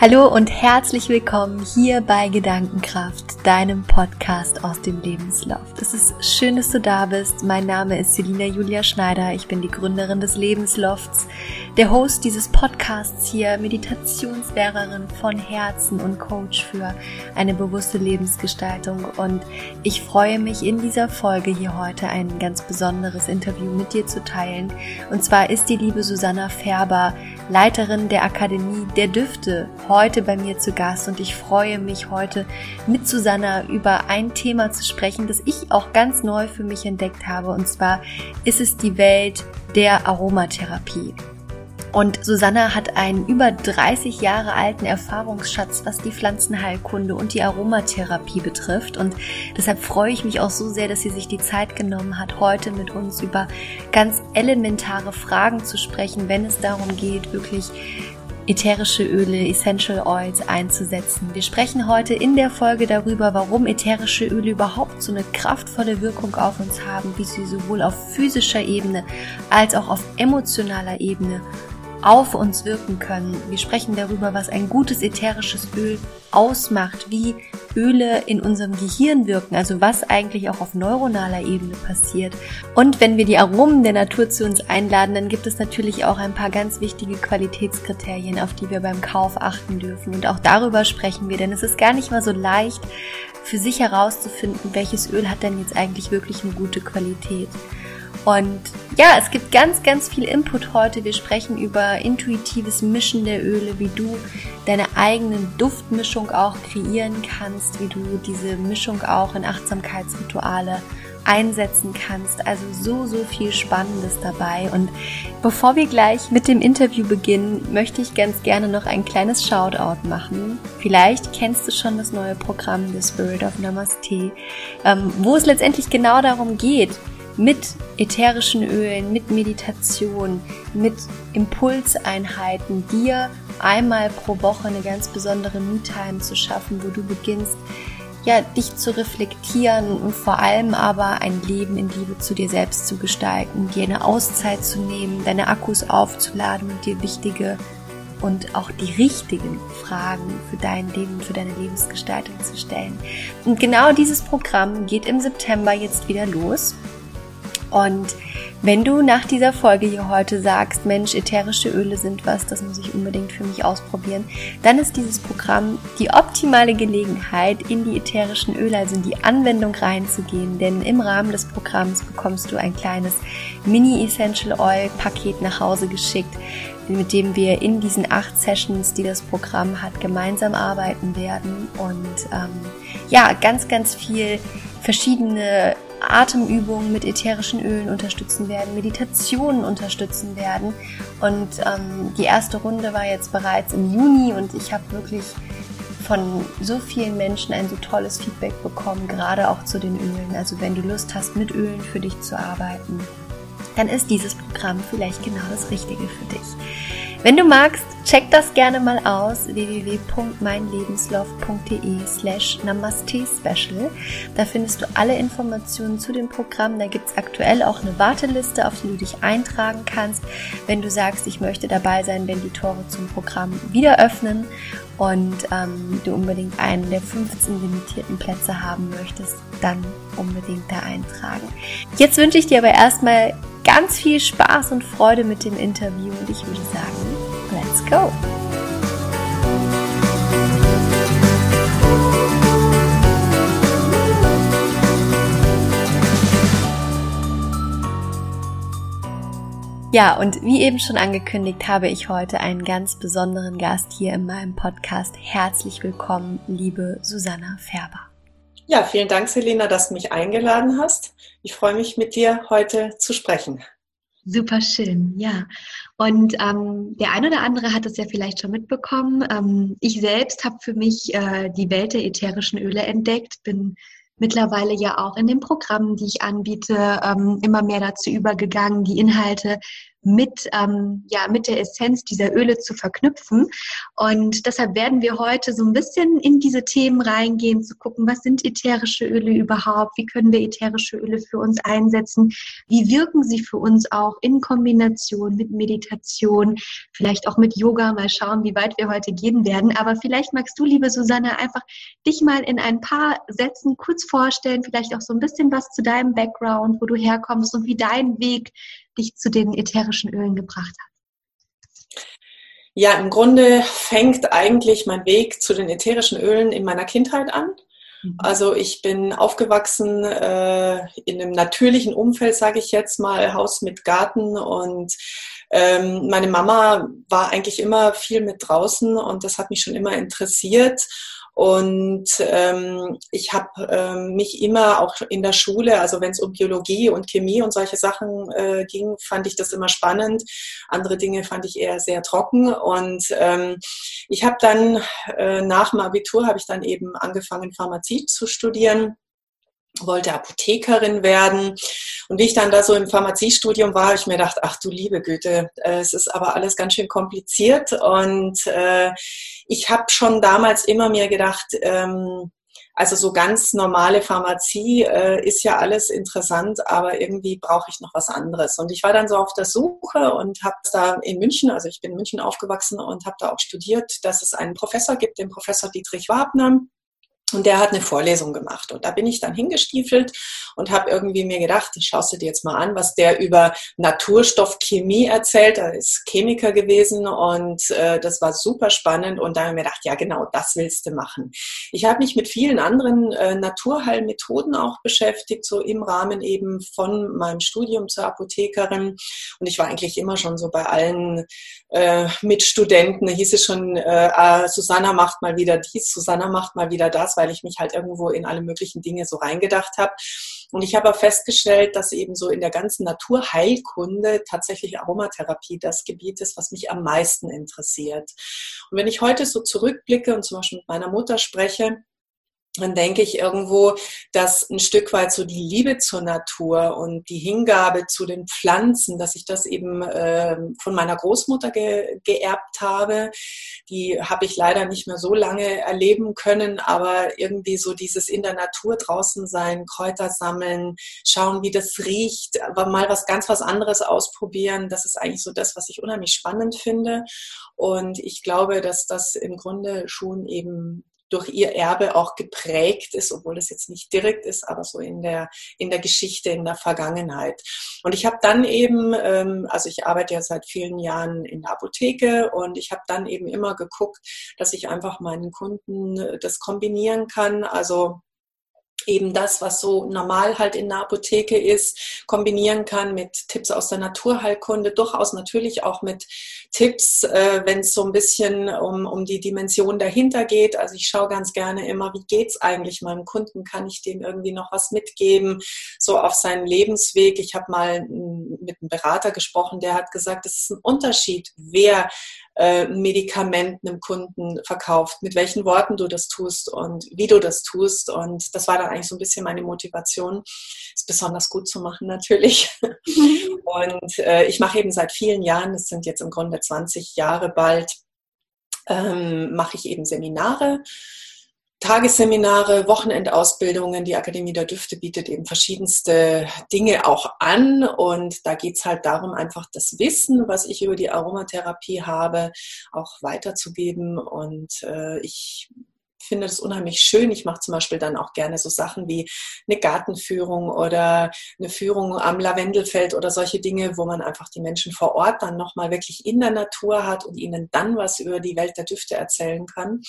Hallo und herzlich willkommen hier bei Gedankenkraft, deinem Podcast aus dem Lebensloft. Es ist schön, dass du da bist. Mein Name ist Selina Julia Schneider. Ich bin die Gründerin des Lebenslofts, der Host dieses Podcasts hier, Meditationslehrerin von Herzen und Coach für eine bewusste Lebensgestaltung. Und ich freue mich in dieser Folge hier heute ein ganz besonderes Interview mit dir zu teilen. Und zwar ist die liebe Susanna Färber Leiterin der Akademie der Düfte, heute bei mir zu Gast und ich freue mich heute mit Susanna über ein Thema zu sprechen, das ich auch ganz neu für mich entdeckt habe und zwar ist es die Welt der Aromatherapie. Und Susanna hat einen über 30 Jahre alten Erfahrungsschatz, was die Pflanzenheilkunde und die Aromatherapie betrifft. Und deshalb freue ich mich auch so sehr, dass sie sich die Zeit genommen hat, heute mit uns über ganz elementare Fragen zu sprechen, wenn es darum geht, wirklich ätherische Öle, Essential Oils einzusetzen. Wir sprechen heute in der Folge darüber, warum ätherische Öle überhaupt so eine kraftvolle Wirkung auf uns haben, wie sie sowohl auf physischer Ebene als auch auf emotionaler Ebene auf uns wirken können. Wir sprechen darüber, was ein gutes ätherisches Öl ausmacht, wie Öle in unserem Gehirn wirken, also was eigentlich auch auf neuronaler Ebene passiert. Und wenn wir die Aromen der Natur zu uns einladen, dann gibt es natürlich auch ein paar ganz wichtige Qualitätskriterien, auf die wir beim Kauf achten dürfen. Und auch darüber sprechen wir, denn es ist gar nicht mal so leicht, für sich herauszufinden, welches Öl hat denn jetzt eigentlich wirklich eine gute Qualität. Und ja, es gibt ganz, ganz viel Input heute. Wir sprechen über intuitives Mischen der Öle, wie du deine eigene Duftmischung auch kreieren kannst, wie du diese Mischung auch in Achtsamkeitsrituale einsetzen kannst. Also so, so viel Spannendes dabei. Und bevor wir gleich mit dem Interview beginnen, möchte ich ganz gerne noch ein kleines Shoutout machen. Vielleicht kennst du schon das neue Programm The Spirit of Namaste, ähm, wo es letztendlich genau darum geht, mit ätherischen Ölen, mit Meditation, mit Impulseinheiten dir einmal pro Woche eine ganz besondere Me-Time zu schaffen, wo du beginnst, ja, dich zu reflektieren und vor allem aber ein Leben in Liebe zu dir selbst zu gestalten, dir eine Auszeit zu nehmen, deine Akkus aufzuladen und dir wichtige und auch die richtigen Fragen für dein Leben und für deine Lebensgestaltung zu stellen. Und genau dieses Programm geht im September jetzt wieder los. Und wenn du nach dieser Folge hier heute sagst, Mensch, ätherische Öle sind was, das muss ich unbedingt für mich ausprobieren, dann ist dieses Programm die optimale Gelegenheit, in die ätherischen Öle, also in die Anwendung reinzugehen. Denn im Rahmen des Programms bekommst du ein kleines Mini-Essential Oil Paket nach Hause geschickt, mit dem wir in diesen acht Sessions, die das Programm hat, gemeinsam arbeiten werden und ähm, ja, ganz, ganz viel verschiedene Atemübungen mit ätherischen Ölen unterstützen werden, Meditationen unterstützen werden. Und ähm, die erste Runde war jetzt bereits im Juni und ich habe wirklich von so vielen Menschen ein so tolles Feedback bekommen, gerade auch zu den Ölen. Also wenn du Lust hast, mit Ölen für dich zu arbeiten, dann ist dieses Programm vielleicht genau das Richtige für dich. Wenn du magst, check das gerne mal aus www.meinlebensloft.de slash namaste special. Da findest du alle Informationen zu dem Programm. Da gibt es aktuell auch eine Warteliste, auf die du dich eintragen kannst, wenn du sagst, ich möchte dabei sein, wenn die Tore zum Programm wieder öffnen und ähm, du unbedingt einen der 15 limitierten Plätze haben möchtest, dann unbedingt da eintragen. Jetzt wünsche ich dir aber erstmal ganz viel Spaß und Freude mit dem Interview und ich würde sagen, let's go! Ja, und wie eben schon angekündigt, habe ich heute einen ganz besonderen Gast hier in meinem Podcast. Herzlich willkommen, liebe Susanna Färber. Ja, vielen Dank, Selina, dass du mich eingeladen hast. Ich freue mich, mit dir heute zu sprechen. Super schön, ja. Und ähm, der ein oder andere hat es ja vielleicht schon mitbekommen. Ähm, ich selbst habe für mich äh, die Welt der ätherischen Öle entdeckt, bin mittlerweile ja auch in den Programmen, die ich anbiete, ähm, immer mehr dazu übergegangen, die Inhalte mit, ähm, ja, mit der Essenz dieser Öle zu verknüpfen. Und deshalb werden wir heute so ein bisschen in diese Themen reingehen, zu gucken, was sind ätherische Öle überhaupt, wie können wir ätherische Öle für uns einsetzen, wie wirken sie für uns auch in Kombination mit Meditation, vielleicht auch mit Yoga, mal schauen, wie weit wir heute gehen werden. Aber vielleicht magst du, liebe Susanne, einfach dich mal in ein paar Sätzen kurz vorstellen, vielleicht auch so ein bisschen was zu deinem Background, wo du herkommst und wie dein Weg dich zu den ätherischen Ölen gebracht hat? Ja, im Grunde fängt eigentlich mein Weg zu den ätherischen Ölen in meiner Kindheit an. Mhm. Also ich bin aufgewachsen äh, in einem natürlichen Umfeld, sage ich jetzt mal, Haus mit Garten und ähm, meine Mama war eigentlich immer viel mit draußen und das hat mich schon immer interessiert. Und ähm, ich habe ähm, mich immer auch in der Schule, also wenn es um Biologie und Chemie und solche Sachen äh, ging, fand ich das immer spannend. Andere Dinge fand ich eher sehr trocken. Und ähm, ich habe dann äh, nach dem Abitur habe ich dann eben angefangen, Pharmazie zu studieren wollte Apothekerin werden. Und wie ich dann da so im Pharmaziestudium war, habe ich mir gedacht, ach du liebe Güte, äh, es ist aber alles ganz schön kompliziert. Und äh, ich habe schon damals immer mir gedacht, ähm, also so ganz normale Pharmazie äh, ist ja alles interessant, aber irgendwie brauche ich noch was anderes. Und ich war dann so auf der Suche und habe da in München, also ich bin in München aufgewachsen und habe da auch studiert, dass es einen Professor gibt, den Professor Dietrich Wabner. Und der hat eine Vorlesung gemacht. Und da bin ich dann hingestiefelt und habe irgendwie mir gedacht, schaust du dir jetzt mal an, was der über Naturstoffchemie erzählt. Er ist Chemiker gewesen und äh, das war super spannend. Und da habe ich mir gedacht, ja genau, das willst du machen. Ich habe mich mit vielen anderen äh, Naturheilmethoden auch beschäftigt, so im Rahmen eben von meinem Studium zur Apothekerin. Und ich war eigentlich immer schon so bei allen äh, Mitstudenten, da hieß es schon, äh, ah, Susanna macht mal wieder dies, Susanna macht mal wieder das weil ich mich halt irgendwo in alle möglichen Dinge so reingedacht habe. Und ich habe festgestellt, dass eben so in der ganzen Naturheilkunde tatsächlich Aromatherapie das Gebiet ist, was mich am meisten interessiert. Und wenn ich heute so zurückblicke und zum Beispiel mit meiner Mutter spreche, dann denke ich irgendwo, dass ein Stück weit so die Liebe zur Natur und die Hingabe zu den Pflanzen, dass ich das eben äh, von meiner Großmutter ge geerbt habe. Die habe ich leider nicht mehr so lange erleben können, aber irgendwie so dieses in der Natur draußen sein, Kräuter sammeln, schauen, wie das riecht, aber mal was ganz was anderes ausprobieren, das ist eigentlich so das, was ich unheimlich spannend finde. Und ich glaube, dass das im Grunde schon eben durch ihr Erbe auch geprägt ist, obwohl das jetzt nicht direkt ist, aber so in der, in der Geschichte, in der Vergangenheit. Und ich habe dann eben, ähm, also ich arbeite ja seit vielen Jahren in der Apotheke und ich habe dann eben immer geguckt, dass ich einfach meinen Kunden das kombinieren kann. Also eben das, was so normal halt in der Apotheke ist, kombinieren kann mit Tipps aus der Naturheilkunde, durchaus natürlich auch mit Tipps, äh, wenn es so ein bisschen um, um die Dimension dahinter geht. Also ich schaue ganz gerne immer, wie geht's eigentlich meinem Kunden? Kann ich dem irgendwie noch was mitgeben, so auf seinen Lebensweg? Ich habe mal mit einem Berater gesprochen, der hat gesagt, es ist ein Unterschied, wer äh, Medikament einem Kunden verkauft, mit welchen Worten du das tust und wie du das tust. Und das war dann eigentlich so ein bisschen meine Motivation, es besonders gut zu machen natürlich. Mhm. Und äh, ich mache eben seit vielen Jahren, das sind jetzt im Grunde 20 Jahre bald, ähm, mache ich eben Seminare Tagesseminare, Wochenendausbildungen. Die Akademie der Düfte bietet eben verschiedenste Dinge auch an. Und da geht's halt darum, einfach das Wissen, was ich über die Aromatherapie habe, auch weiterzugeben. Und äh, ich finde das unheimlich schön. Ich mache zum Beispiel dann auch gerne so Sachen wie eine Gartenführung oder eine Führung am Lavendelfeld oder solche Dinge, wo man einfach die Menschen vor Ort dann nochmal wirklich in der Natur hat und ihnen dann was über die Welt der Düfte erzählen kann.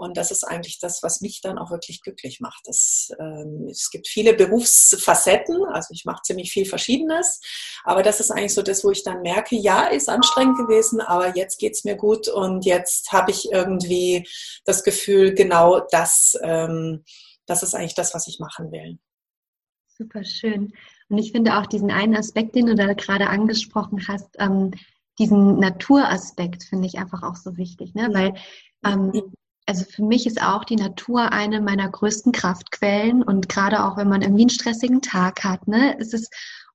Und das ist eigentlich das, was mich dann auch wirklich glücklich macht. Das, ähm, es gibt viele Berufsfacetten, also ich mache ziemlich viel Verschiedenes, aber das ist eigentlich so das, wo ich dann merke, ja, ist anstrengend gewesen, aber jetzt geht's mir gut und jetzt habe ich irgendwie das Gefühl, genau das, ähm, das ist eigentlich das, was ich machen will. Super schön. Und ich finde auch diesen einen Aspekt, den du da gerade angesprochen hast, ähm, diesen Naturaspekt finde ich einfach auch so wichtig, ne? weil ähm, also für mich ist auch die Natur eine meiner größten Kraftquellen und gerade auch wenn man irgendwie einen stressigen Tag hat, ne, ist es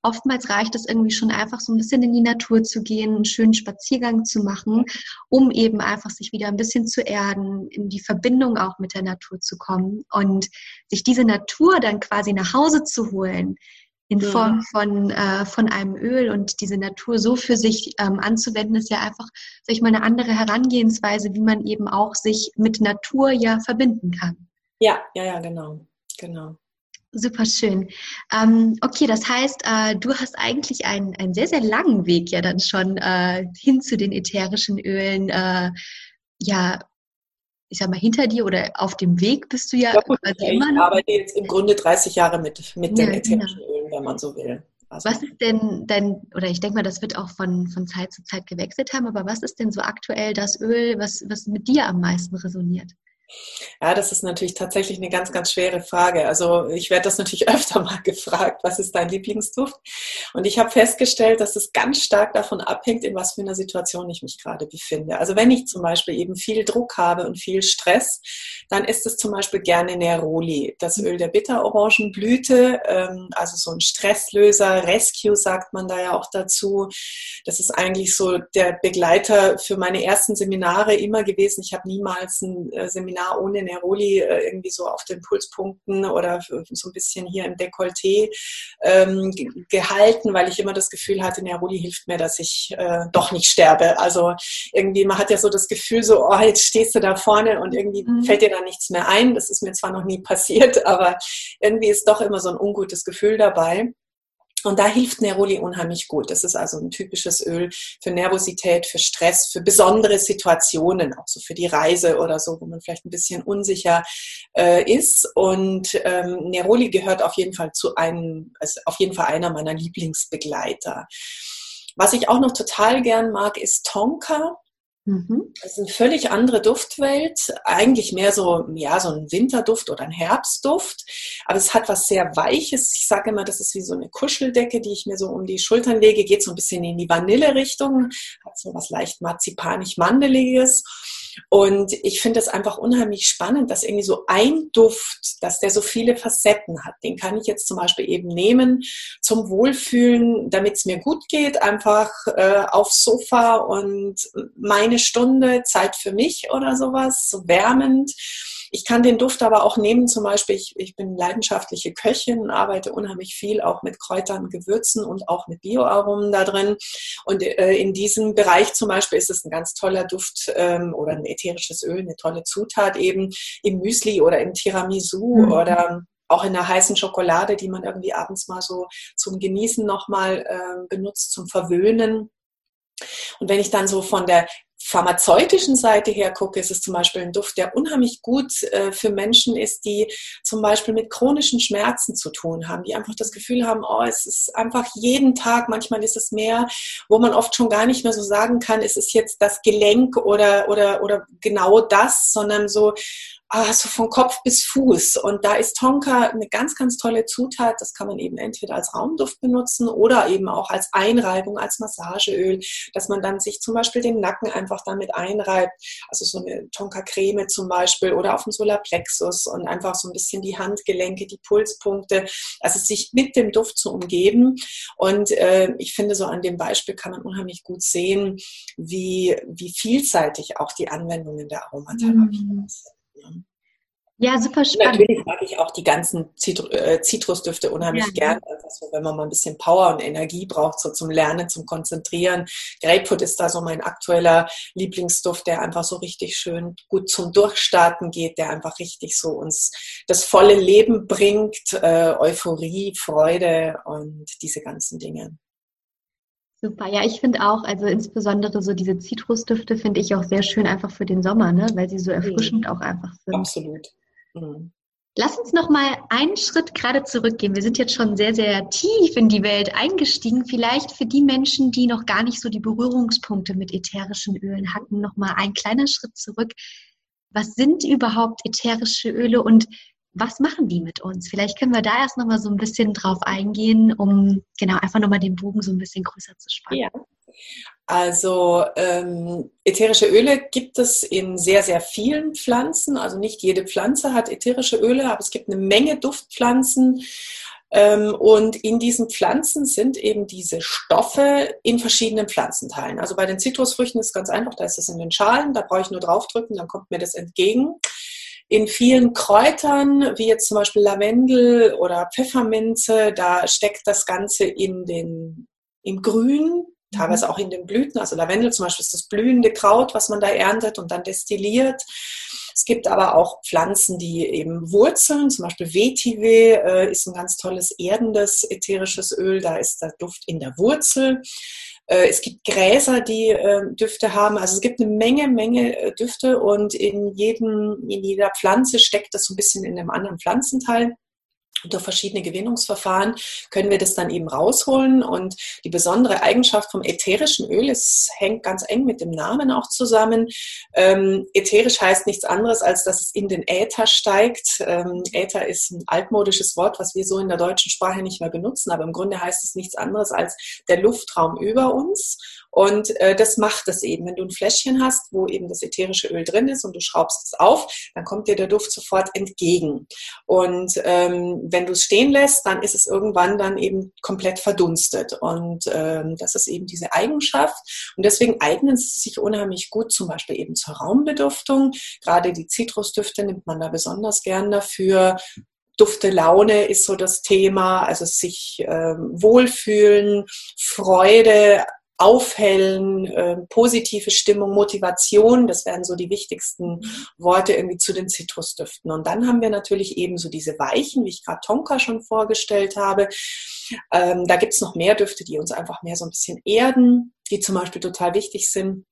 oftmals reicht es irgendwie schon einfach so ein bisschen in die Natur zu gehen, einen schönen Spaziergang zu machen, um eben einfach sich wieder ein bisschen zu erden, in die Verbindung auch mit der Natur zu kommen und sich diese Natur dann quasi nach Hause zu holen in Form von, äh, von einem Öl und diese Natur so für sich ähm, anzuwenden, ist ja einfach, sag ich mal, eine andere Herangehensweise, wie man eben auch sich mit Natur ja verbinden kann. Ja, ja, ja, genau, genau. Super schön. Ähm, okay, das heißt, äh, du hast eigentlich einen, einen sehr, sehr langen Weg ja dann schon äh, hin zu den ätherischen Ölen. Äh, ja, ich sag mal, hinter dir oder auf dem Weg bist du ja. ja gut, also ich arbeite jetzt im Grunde 30 Jahre mit, mit ja, den ätherischen genau. Ölen, wenn man so will. Also, was ist denn dein, oder ich denke mal, das wird auch von, von Zeit zu Zeit gewechselt haben, aber was ist denn so aktuell das Öl, was, was mit dir am meisten resoniert? Ja, das ist natürlich tatsächlich eine ganz, ganz schwere Frage. Also ich werde das natürlich öfter mal gefragt, was ist dein Lieblingsduft? Und ich habe festgestellt, dass es ganz stark davon abhängt, in was für einer Situation ich mich gerade befinde. Also wenn ich zum Beispiel eben viel Druck habe und viel Stress, dann ist es zum Beispiel gerne Neroli, das Öl der Bitterorangenblüte, ähm, also so ein Stresslöser, Rescue sagt man da ja auch dazu. Das ist eigentlich so der Begleiter für meine ersten Seminare immer gewesen. Ich habe niemals ein äh, Seminar Seminar ohne Neroli äh, irgendwie so auf den Pulspunkten oder so ein bisschen hier im Dekolleté ähm, gehalten, weil ich immer das Gefühl hatte, Neroli hilft mir, dass ich äh, doch nicht sterbe. Also irgendwie, man hat ja so das Gefühl, so, oh, jetzt stehst du da vorne und irgendwie mhm. fällt dir da nichts mehr ein. Das ist mir zwar noch nie passiert, aber irgendwie ist doch immer so ein ungutes Gefühl dabei. Und da hilft Neroli unheimlich gut. Das ist also ein typisches Öl für Nervosität, für Stress, für besondere Situationen, auch so für die Reise oder so, wo man vielleicht ein bisschen unsicher äh, ist. Und ähm, Neroli gehört auf jeden Fall zu einem, also auf jeden Fall einer meiner Lieblingsbegleiter. Was ich auch noch total gern mag, ist Tonka. Mhm. Das ist eine völlig andere Duftwelt, eigentlich mehr so, ja, so ein Winterduft oder ein Herbstduft, aber es hat was sehr Weiches. Ich sage immer, das ist wie so eine Kuscheldecke, die ich mir so um die Schultern lege, geht so ein bisschen in die Vanille-Richtung, hat so was leicht marzipanig-mandeliges und ich finde es einfach unheimlich spannend, dass irgendwie so ein Duft, dass der so viele Facetten hat. Den kann ich jetzt zum Beispiel eben nehmen zum Wohlfühlen, damit es mir gut geht, einfach äh, aufs Sofa und meine Stunde Zeit für mich oder sowas, so wärmend. Ich kann den Duft aber auch nehmen, zum Beispiel, ich, ich bin leidenschaftliche Köchin, arbeite unheimlich viel auch mit Kräutern, Gewürzen und auch mit Bioaromen da drin. Und äh, in diesem Bereich zum Beispiel ist es ein ganz toller Duft ähm, oder ein ätherisches Öl, eine tolle Zutat eben im Müsli oder im Tiramisu mhm. oder auch in der heißen Schokolade, die man irgendwie abends mal so zum Genießen nochmal äh, benutzt, zum Verwöhnen. Und wenn ich dann so von der pharmazeutischen Seite her gucke, ist es zum Beispiel ein Duft, der unheimlich gut äh, für Menschen ist, die zum Beispiel mit chronischen Schmerzen zu tun haben, die einfach das Gefühl haben, oh, es ist einfach jeden Tag, manchmal ist es mehr, wo man oft schon gar nicht mehr so sagen kann, ist es jetzt das Gelenk oder, oder, oder genau das, sondern so, also von Kopf bis Fuß. Und da ist Tonka eine ganz, ganz tolle Zutat. Das kann man eben entweder als Raumduft benutzen oder eben auch als Einreibung, als Massageöl, dass man dann sich zum Beispiel den Nacken einfach damit einreibt. Also so eine Tonka-Creme zum Beispiel oder auf dem Solarplexus und einfach so ein bisschen die Handgelenke, die Pulspunkte. Also sich mit dem Duft zu umgeben. Und äh, ich finde, so an dem Beispiel kann man unheimlich gut sehen, wie, wie vielseitig auch die Anwendungen der Aromatherapie mhm. Ja, super spannend. Natürlich mag ich auch die ganzen äh, Zitrusdüfte unheimlich ja. gern. Also wenn man mal ein bisschen Power und Energie braucht, so zum Lernen, zum Konzentrieren. Grapefruit ist da so mein aktueller Lieblingsduft, der einfach so richtig schön gut zum Durchstarten geht, der einfach richtig so uns das volle Leben bringt, äh, Euphorie, Freude und diese ganzen Dinge. Super, ja, ich finde auch, also insbesondere so diese Zitrusdüfte finde ich auch sehr schön einfach für den Sommer, ne? weil sie so mhm. erfrischend mhm. auch einfach sind. Absolut. Mhm. Lass uns noch mal einen Schritt gerade zurückgehen. Wir sind jetzt schon sehr, sehr tief in die Welt eingestiegen. Vielleicht für die Menschen, die noch gar nicht so die Berührungspunkte mit ätherischen Ölen hatten, noch mal ein kleiner Schritt zurück. Was sind überhaupt ätherische Öle und was machen die mit uns? Vielleicht können wir da erst noch mal so ein bisschen drauf eingehen, um genau einfach noch mal den Bogen so ein bisschen größer zu spannen. Ja, Also ähm, ätherische Öle gibt es in sehr, sehr vielen Pflanzen. Also nicht jede Pflanze hat ätherische Öle, aber es gibt eine Menge Duftpflanzen. Ähm, und in diesen Pflanzen sind eben diese Stoffe in verschiedenen Pflanzenteilen. Also bei den Zitrusfrüchten ist es ganz einfach, da ist es in den Schalen, da brauche ich nur draufdrücken, dann kommt mir das entgegen. In vielen Kräutern, wie jetzt zum Beispiel Lavendel oder Pfefferminze, da steckt das Ganze in den, im Grün, teilweise mhm. auch in den Blüten. Also Lavendel zum Beispiel ist das blühende Kraut, was man da erntet und dann destilliert. Es gibt aber auch Pflanzen, die eben Wurzeln, zum Beispiel Vetiver äh, ist ein ganz tolles erdendes ätherisches Öl, da ist der Duft in der Wurzel. Äh, es gibt Gräser, die äh, Düfte haben. Also es gibt eine Menge, Menge äh, Düfte und in, jedem, in jeder Pflanze steckt das so ein bisschen in einem anderen Pflanzenteil durch verschiedene Gewinnungsverfahren können wir das dann eben rausholen. Und die besondere Eigenschaft vom ätherischen Öl, es hängt ganz eng mit dem Namen auch zusammen. Ähm, ätherisch heißt nichts anderes, als dass es in den Äther steigt. Ähm, Äther ist ein altmodisches Wort, was wir so in der deutschen Sprache nicht mehr benutzen, aber im Grunde heißt es nichts anderes als der Luftraum über uns. Und äh, das macht es eben. Wenn du ein Fläschchen hast, wo eben das ätherische Öl drin ist und du schraubst es auf, dann kommt dir der Duft sofort entgegen. Und ähm, wenn du es stehen lässt, dann ist es irgendwann dann eben komplett verdunstet. Und ähm, das ist eben diese Eigenschaft. Und deswegen eignen sie sich unheimlich gut zum Beispiel eben zur Raumbeduftung. Gerade die Zitrusdüfte nimmt man da besonders gern dafür. Dufte Laune ist so das Thema, also sich ähm, wohlfühlen, Freude, aufhellen, äh, positive Stimmung, Motivation, das wären so die wichtigsten Worte irgendwie zu den Zitrusdüften. Und dann haben wir natürlich eben so diese Weichen, wie ich gerade Tonka schon vorgestellt habe. Ähm, da gibt's noch mehr Düfte, die uns einfach mehr so ein bisschen erden, die zum Beispiel total wichtig sind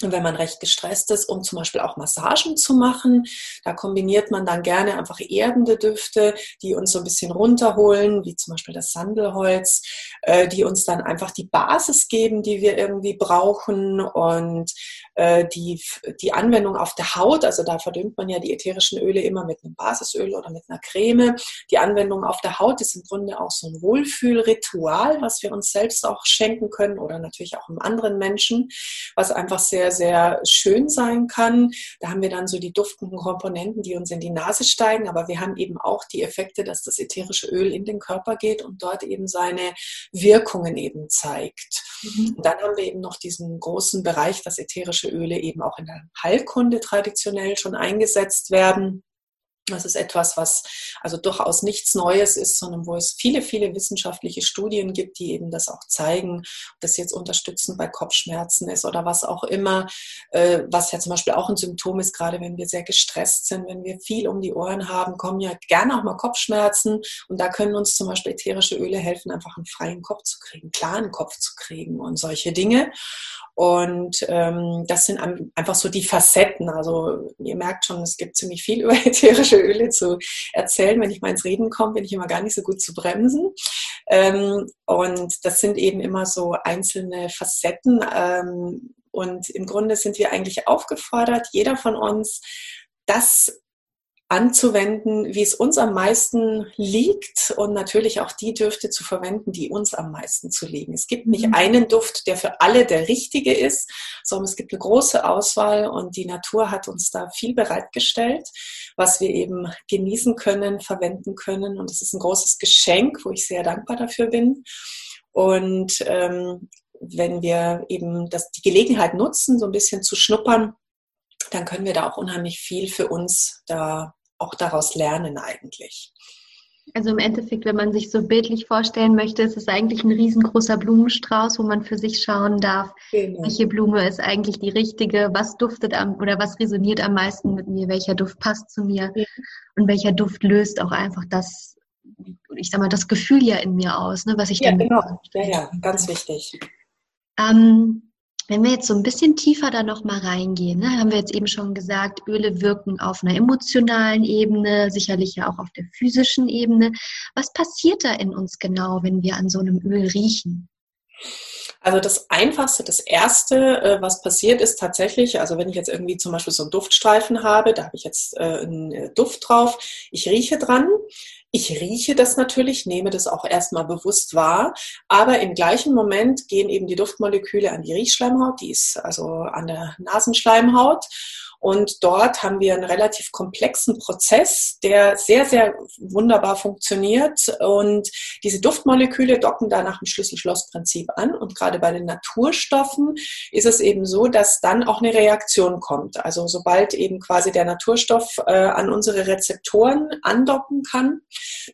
wenn man recht gestresst ist, um zum Beispiel auch Massagen zu machen. Da kombiniert man dann gerne einfach erdende Düfte, die uns so ein bisschen runterholen, wie zum Beispiel das Sandelholz, äh, die uns dann einfach die Basis geben, die wir irgendwie brauchen und äh, die, die Anwendung auf der Haut, also da verdünnt man ja die ätherischen Öle immer mit einem Basisöl oder mit einer Creme. Die Anwendung auf der Haut ist im Grunde auch so ein Wohlfühlritual, was wir uns selbst auch schenken können oder natürlich auch im anderen Menschen, was einfach sehr sehr, schön sein kann. Da haben wir dann so die duftenden Komponenten, die uns in die Nase steigen, aber wir haben eben auch die Effekte, dass das ätherische Öl in den Körper geht und dort eben seine Wirkungen eben zeigt. Mhm. Und dann haben wir eben noch diesen großen Bereich, dass ätherische Öle eben auch in der Heilkunde traditionell schon eingesetzt werden. Das ist etwas, was also durchaus nichts Neues ist, sondern wo es viele, viele wissenschaftliche Studien gibt, die eben das auch zeigen, das jetzt unterstützend bei Kopfschmerzen ist oder was auch immer, äh, was ja zum Beispiel auch ein Symptom ist, gerade wenn wir sehr gestresst sind, wenn wir viel um die Ohren haben, kommen ja gerne auch mal Kopfschmerzen und da können uns zum Beispiel ätherische Öle helfen, einfach einen freien Kopf zu kriegen, einen klaren Kopf zu kriegen und solche Dinge. Und ähm, das sind einfach so die Facetten. Also ihr merkt schon, es gibt ziemlich viel über ätherische Öle zu erzählen. Wenn ich mal ins Reden komme, bin ich immer gar nicht so gut zu bremsen. Ähm, und das sind eben immer so einzelne Facetten. Ähm, und im Grunde sind wir eigentlich aufgefordert, jeder von uns, das anzuwenden, wie es uns am meisten liegt und natürlich auch die Düfte zu verwenden, die uns am meisten zu liegen. Es gibt nicht mhm. einen Duft, der für alle der richtige ist, sondern es gibt eine große Auswahl und die Natur hat uns da viel bereitgestellt, was wir eben genießen können, verwenden können und es ist ein großes Geschenk, wo ich sehr dankbar dafür bin. Und ähm, wenn wir eben das, die Gelegenheit nutzen, so ein bisschen zu schnuppern, dann können wir da auch unheimlich viel für uns da auch daraus lernen eigentlich. Also im Endeffekt, wenn man sich so bildlich vorstellen möchte, ist es eigentlich ein riesengroßer Blumenstrauß, wo man für sich schauen darf, genau. welche Blume ist eigentlich die richtige, was duftet am oder was resoniert am meisten mit mir, welcher Duft passt zu mir ja. und welcher Duft löst auch einfach das, ich sag mal, das Gefühl ja in mir aus, ne, was ich ja, dann. Genau. Ja, ja, ganz wichtig. Ähm, wenn wir jetzt so ein bisschen tiefer da noch mal reingehen, ne, haben wir jetzt eben schon gesagt, Öle wirken auf einer emotionalen Ebene, sicherlich ja auch auf der physischen Ebene. Was passiert da in uns genau, wenn wir an so einem Öl riechen? Also das Einfachste, das Erste, äh, was passiert, ist tatsächlich, also wenn ich jetzt irgendwie zum Beispiel so einen Duftstreifen habe, da habe ich jetzt äh, einen Duft drauf, ich rieche dran, Ich rieche das natürlich, nehme das auch erstmal bewusst wahr, aber im gleichen Moment gehen eben die Duftmoleküle an die Riechschleimhaut, die ist also an der Nasenschleimhaut und dort haben wir einen relativ komplexen Prozess, der sehr, sehr wunderbar funktioniert. Und diese Duftmoleküle docken da nach dem Schlüssel-Schloss-Prinzip an. Und gerade bei den Naturstoffen ist es eben so, dass dann auch eine Reaktion kommt. Also sobald eben quasi der Naturstoff äh, an unsere Rezeptoren andocken kann,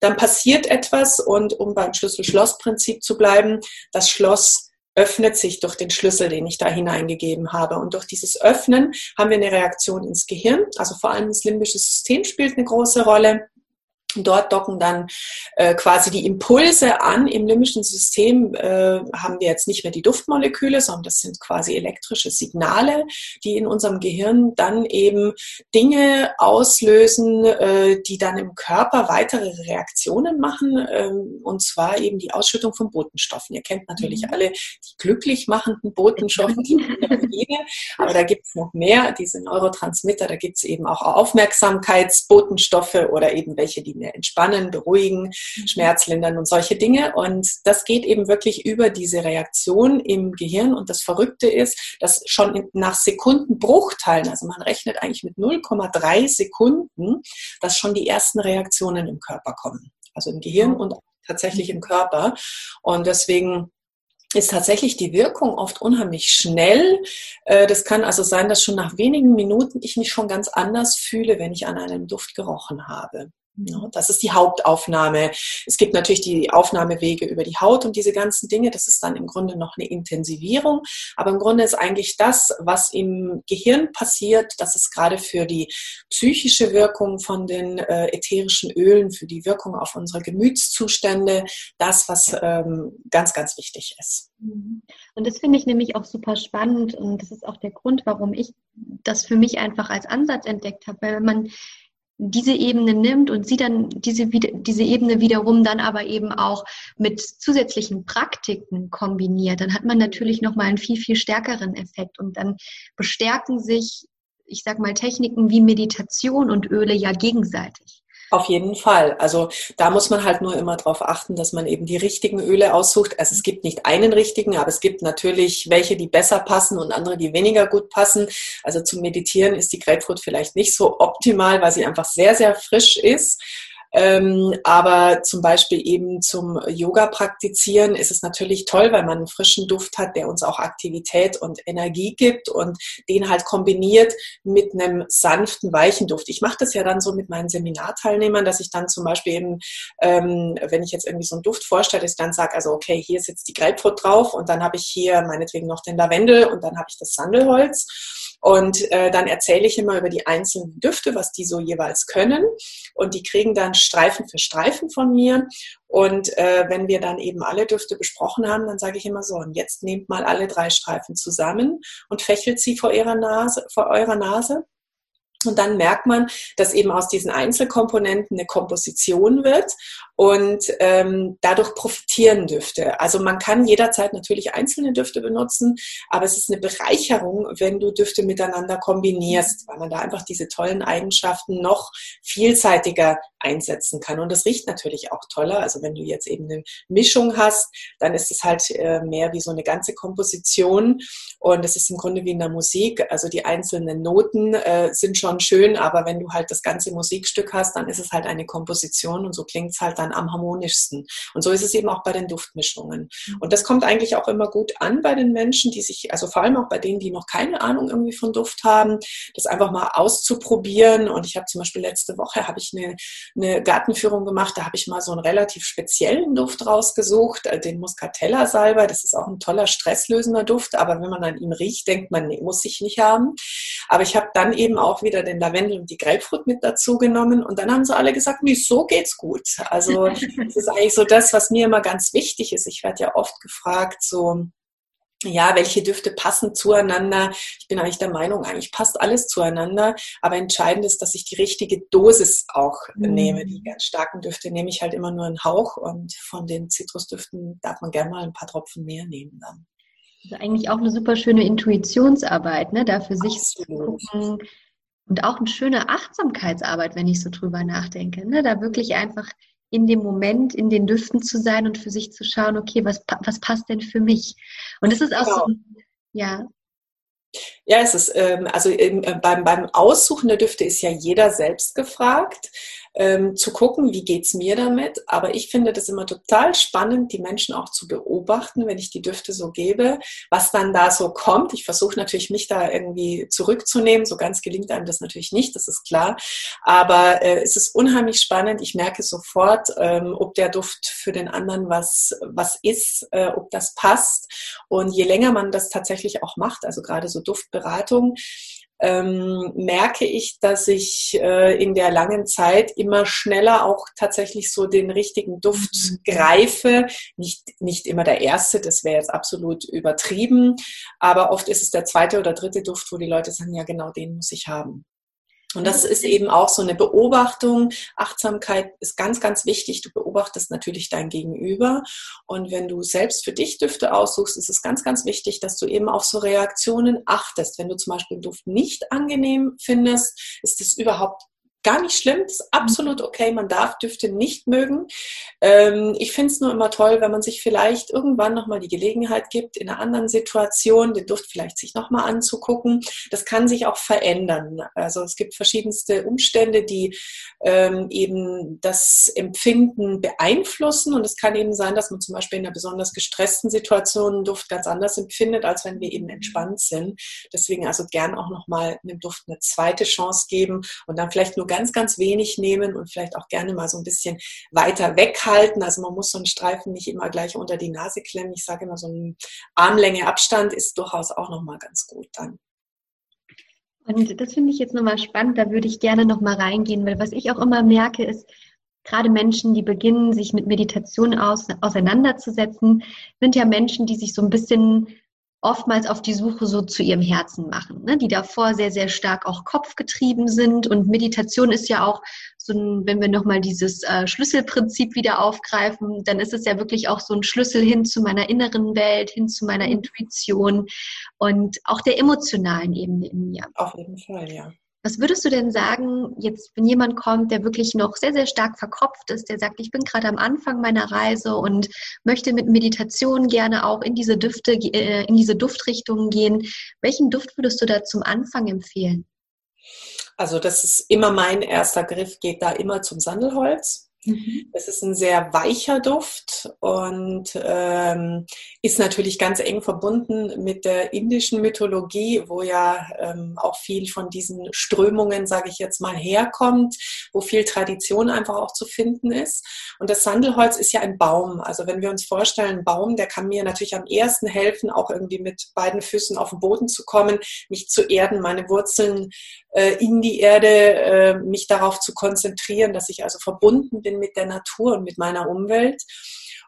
dann passiert etwas. Und um beim Schlüssel-Schloss-Prinzip zu bleiben, das Schloss öffnet sich durch den Schlüssel, den ich da hineingegeben habe. Und durch dieses Öffnen haben wir eine Reaktion ins Gehirn. Also vor allem das limbische System spielt eine große Rolle. Dort docken dann äh, quasi die Impulse an. Im limbischen System äh, haben wir jetzt nicht mehr die Duftmoleküle, sondern das sind quasi elektrische Signale, die in unserem Gehirn dann eben Dinge auslösen, äh, die dann im Körper weitere Reaktionen machen. Äh, und zwar eben die Ausschüttung von Botenstoffen. Ihr kennt natürlich mhm. alle die glücklich machenden Botenstoffe, die aber da gibt es noch mehr, diese Neurotransmitter, da gibt es eben auch Aufmerksamkeitsbotenstoffe oder eben welche, die entspannen, beruhigen, mhm. schmerzlindern und solche Dinge. Und das geht eben wirklich über diese Reaktion im Gehirn. Und das Verrückte ist, dass schon nach Sekundenbruchteilen, also man rechnet eigentlich mit 0,3 Sekunden, dass schon die ersten Reaktionen im Körper kommen. Also im Gehirn und tatsächlich im Körper. Und deswegen ist tatsächlich die Wirkung oft unheimlich schnell. Äh, das kann also sein, dass schon nach wenigen Minuten ich mich schon ganz anders fühle, wenn ich an einem Duft gerochen habe. Das ist die Hauptaufnahme. Es gibt natürlich die Aufnahmewege über die Haut und diese ganzen Dinge. Das ist dann im Grunde noch eine Intensivierung. Aber im Grunde ist eigentlich das, was im Gehirn passiert, das ist gerade für die psychische Wirkung von den äh, ätherischen Ölen, für die Wirkung auf unsere Gemütszustände, das, was ähm, ganz, ganz wichtig ist. Mhm. Und das finde ich nämlich auch super spannend und das ist auch der Grund, warum ich das für mich einfach als Ansatz entdeckt habe, weil man diese Ebene nimmt und sie dann diese, diese Ebene wiederum dann aber eben auch mit zusätzlichen Praktiken kombiniert, dann hat man natürlich nochmal einen viel, viel stärkeren Effekt und dann bestärken sich, ich sag mal, Techniken wie Meditation und Öle ja gegenseitig. Auf jeden Fall. Also da muss man halt nur immer darauf achten, dass man eben die richtigen Öle aussucht. Also es gibt nicht einen richtigen, aber es gibt natürlich welche, die besser passen und andere, die weniger gut passen. Also zum Meditieren ist die Grapefruit vielleicht nicht so optimal, weil sie einfach sehr, sehr frisch ist. Ähm, aber zum Beispiel eben zum Yoga praktizieren ist es natürlich toll, weil man einen frischen Duft hat, der uns auch Aktivität und Energie gibt und den halt kombiniert mit einem sanften, weichen Duft. Ich mache das ja dann so mit meinen Seminarteilnehmern, dass ich dann zum Beispiel eben, ähm, wenn ich jetzt irgendwie so einen Duft vorstelle, ich dann sage, also okay, hier ist jetzt die Grapefruit drauf und dann habe ich hier meinetwegen noch den Lavendel und dann habe ich das Sandelholz. Und äh, dann erzähle ich immer über die einzelnen Düfte, was die so jeweils können. Und die kriegen dann Streifen für Streifen von mir. Und äh, wenn wir dann eben alle Düfte besprochen haben, dann sage ich immer so, und jetzt nehmt mal alle drei Streifen zusammen und fächelt sie vor ihrer Nase, vor eurer Nase. Und dann merkt man, dass eben aus diesen Einzelkomponenten eine Komposition wird und ähm, dadurch profitieren Düfte. Also man kann jederzeit natürlich einzelne Düfte benutzen, aber es ist eine Bereicherung, wenn du Düfte miteinander kombinierst, weil man da einfach diese tollen Eigenschaften noch vielseitiger einsetzen kann. Und das riecht natürlich auch toller. Also wenn du jetzt eben eine Mischung hast, dann ist es halt äh, mehr wie so eine ganze Komposition. Und es ist im Grunde wie in der Musik. Also die einzelnen Noten äh, sind schon schön, aber wenn du halt das ganze Musikstück hast, dann ist es halt eine Komposition und so klingt es halt dann am harmonischsten. Und so ist es eben auch bei den Duftmischungen. Mhm. Und das kommt eigentlich auch immer gut an bei den Menschen, die sich, also vor allem auch bei denen, die noch keine Ahnung irgendwie von Duft haben, das einfach mal auszuprobieren. Und ich habe zum Beispiel letzte Woche habe ich eine, eine Gartenführung gemacht, da habe ich mal so einen relativ speziellen Duft rausgesucht, äh, den Muscatella Salbei. Das ist auch ein toller stresslösender Duft, aber wenn man an ihm riecht, denkt man, nee, muss ich nicht haben. Aber ich habe dann eben auch wieder den Lavendel und die Grapefruit mit dazu genommen und dann haben sie alle gesagt, nee, so geht's gut. Also das ist eigentlich so das, was mir immer ganz wichtig ist. Ich werde ja oft gefragt, so, ja, welche Düfte passen zueinander. Ich bin eigentlich der Meinung, eigentlich passt alles zueinander. Aber entscheidend ist, dass ich die richtige Dosis auch mhm. nehme. Die ganz starken Düfte nehme ich halt immer nur einen Hauch und von den Zitrusdüften darf man gerne mal ein paar Tropfen mehr nehmen dann. Also eigentlich auch eine super schöne Intuitionsarbeit, ne? da für sich zu gucken. Und auch eine schöne Achtsamkeitsarbeit, wenn ich so drüber nachdenke. Ne? Da wirklich einfach in dem Moment, in den Düften zu sein und für sich zu schauen, okay, was, was passt denn für mich? Und es ist auch genau. so, ja. Ja, es ist, ähm, also im, äh, beim, beim Aussuchen der Düfte ist ja jeder selbst gefragt ähm, zu gucken, wie geht's mir damit. Aber ich finde das immer total spannend, die Menschen auch zu beobachten, wenn ich die Düfte so gebe, was dann da so kommt. Ich versuche natürlich, mich da irgendwie zurückzunehmen. So ganz gelingt einem das natürlich nicht, das ist klar. Aber äh, es ist unheimlich spannend. Ich merke sofort, ähm, ob der Duft für den anderen was, was ist, äh, ob das passt. Und je länger man das tatsächlich auch macht, also gerade so Duftberatung, ähm, merke ich, dass ich äh, in der langen Zeit immer schneller auch tatsächlich so den richtigen Duft mhm. greife. Nicht, nicht immer der erste, das wäre jetzt absolut übertrieben, aber oft ist es der zweite oder dritte Duft, wo die Leute sagen, ja genau den muss ich haben. Und das ist eben auch so eine Beobachtung. Achtsamkeit ist ganz, ganz wichtig. Du beobachtest natürlich dein Gegenüber. Und wenn du selbst für dich Düfte aussuchst, ist es ganz, ganz wichtig, dass du eben auf so Reaktionen achtest. Wenn du zum Beispiel einen Duft nicht angenehm findest, ist es überhaupt gar nicht schlimm, ist absolut okay. Man darf Düfte nicht mögen. Ähm, ich finde es nur immer toll, wenn man sich vielleicht irgendwann nochmal die Gelegenheit gibt, in einer anderen Situation den Duft vielleicht sich nochmal anzugucken. Das kann sich auch verändern. Also es gibt verschiedenste Umstände, die ähm, eben das Empfinden beeinflussen. Und es kann eben sein, dass man zum Beispiel in einer besonders gestressten Situation einen Duft ganz anders empfindet, als wenn wir eben entspannt sind. Deswegen also gern auch nochmal einem Duft eine zweite Chance geben und dann vielleicht nur ganz, ganz wenig nehmen und vielleicht auch gerne mal so ein bisschen weiter weghalten. Also man muss so einen Streifen nicht immer gleich unter die Nase klemmen. Ich sage immer, so eine Armlänge Abstand ist durchaus auch nochmal ganz gut dann. Und das finde ich jetzt nochmal spannend, da würde ich gerne nochmal reingehen, weil was ich auch immer merke, ist, gerade Menschen, die beginnen, sich mit Meditation aus, auseinanderzusetzen, sind ja Menschen, die sich so ein bisschen oftmals auf die Suche so zu ihrem Herzen machen, ne? die davor sehr, sehr stark auch kopfgetrieben sind. Und Meditation ist ja auch so ein, wenn wir nochmal dieses äh, Schlüsselprinzip wieder aufgreifen, dann ist es ja wirklich auch so ein Schlüssel hin zu meiner inneren Welt, hin zu meiner Intuition und auch der emotionalen Ebene in mir. Auf jeden Fall, ja. Was würdest du denn sagen, jetzt, wenn jemand kommt, der wirklich noch sehr, sehr stark verkopft ist, der sagt, ich bin gerade am Anfang meiner Reise und möchte mit Meditation gerne auch in diese Düfte, äh, in diese Duftrichtungen gehen. Welchen Duft würdest du da zum Anfang empfehlen? Also, das ist immer mein erster Griff, geht da immer zum Sandelholz. Mhm. Es ist ein sehr weicher Duft und ähm, ist natürlich ganz eng verbunden mit der indischen Mythologie, wo ja ähm, auch viel von diesen Strömungen, sage ich jetzt mal, herkommt, wo viel Tradition einfach auch zu finden ist. Und das Sandelholz ist ja ein Baum. Also wenn wir uns vorstellen, ein Baum, der kann mir natürlich am ersten helfen, auch irgendwie mit beiden Füßen auf den Boden zu kommen, mich zu erden, meine Wurzeln äh, in die Erde, äh, mich darauf zu konzentrieren, dass ich also verbunden bin mit der Natur und mit meiner Umwelt.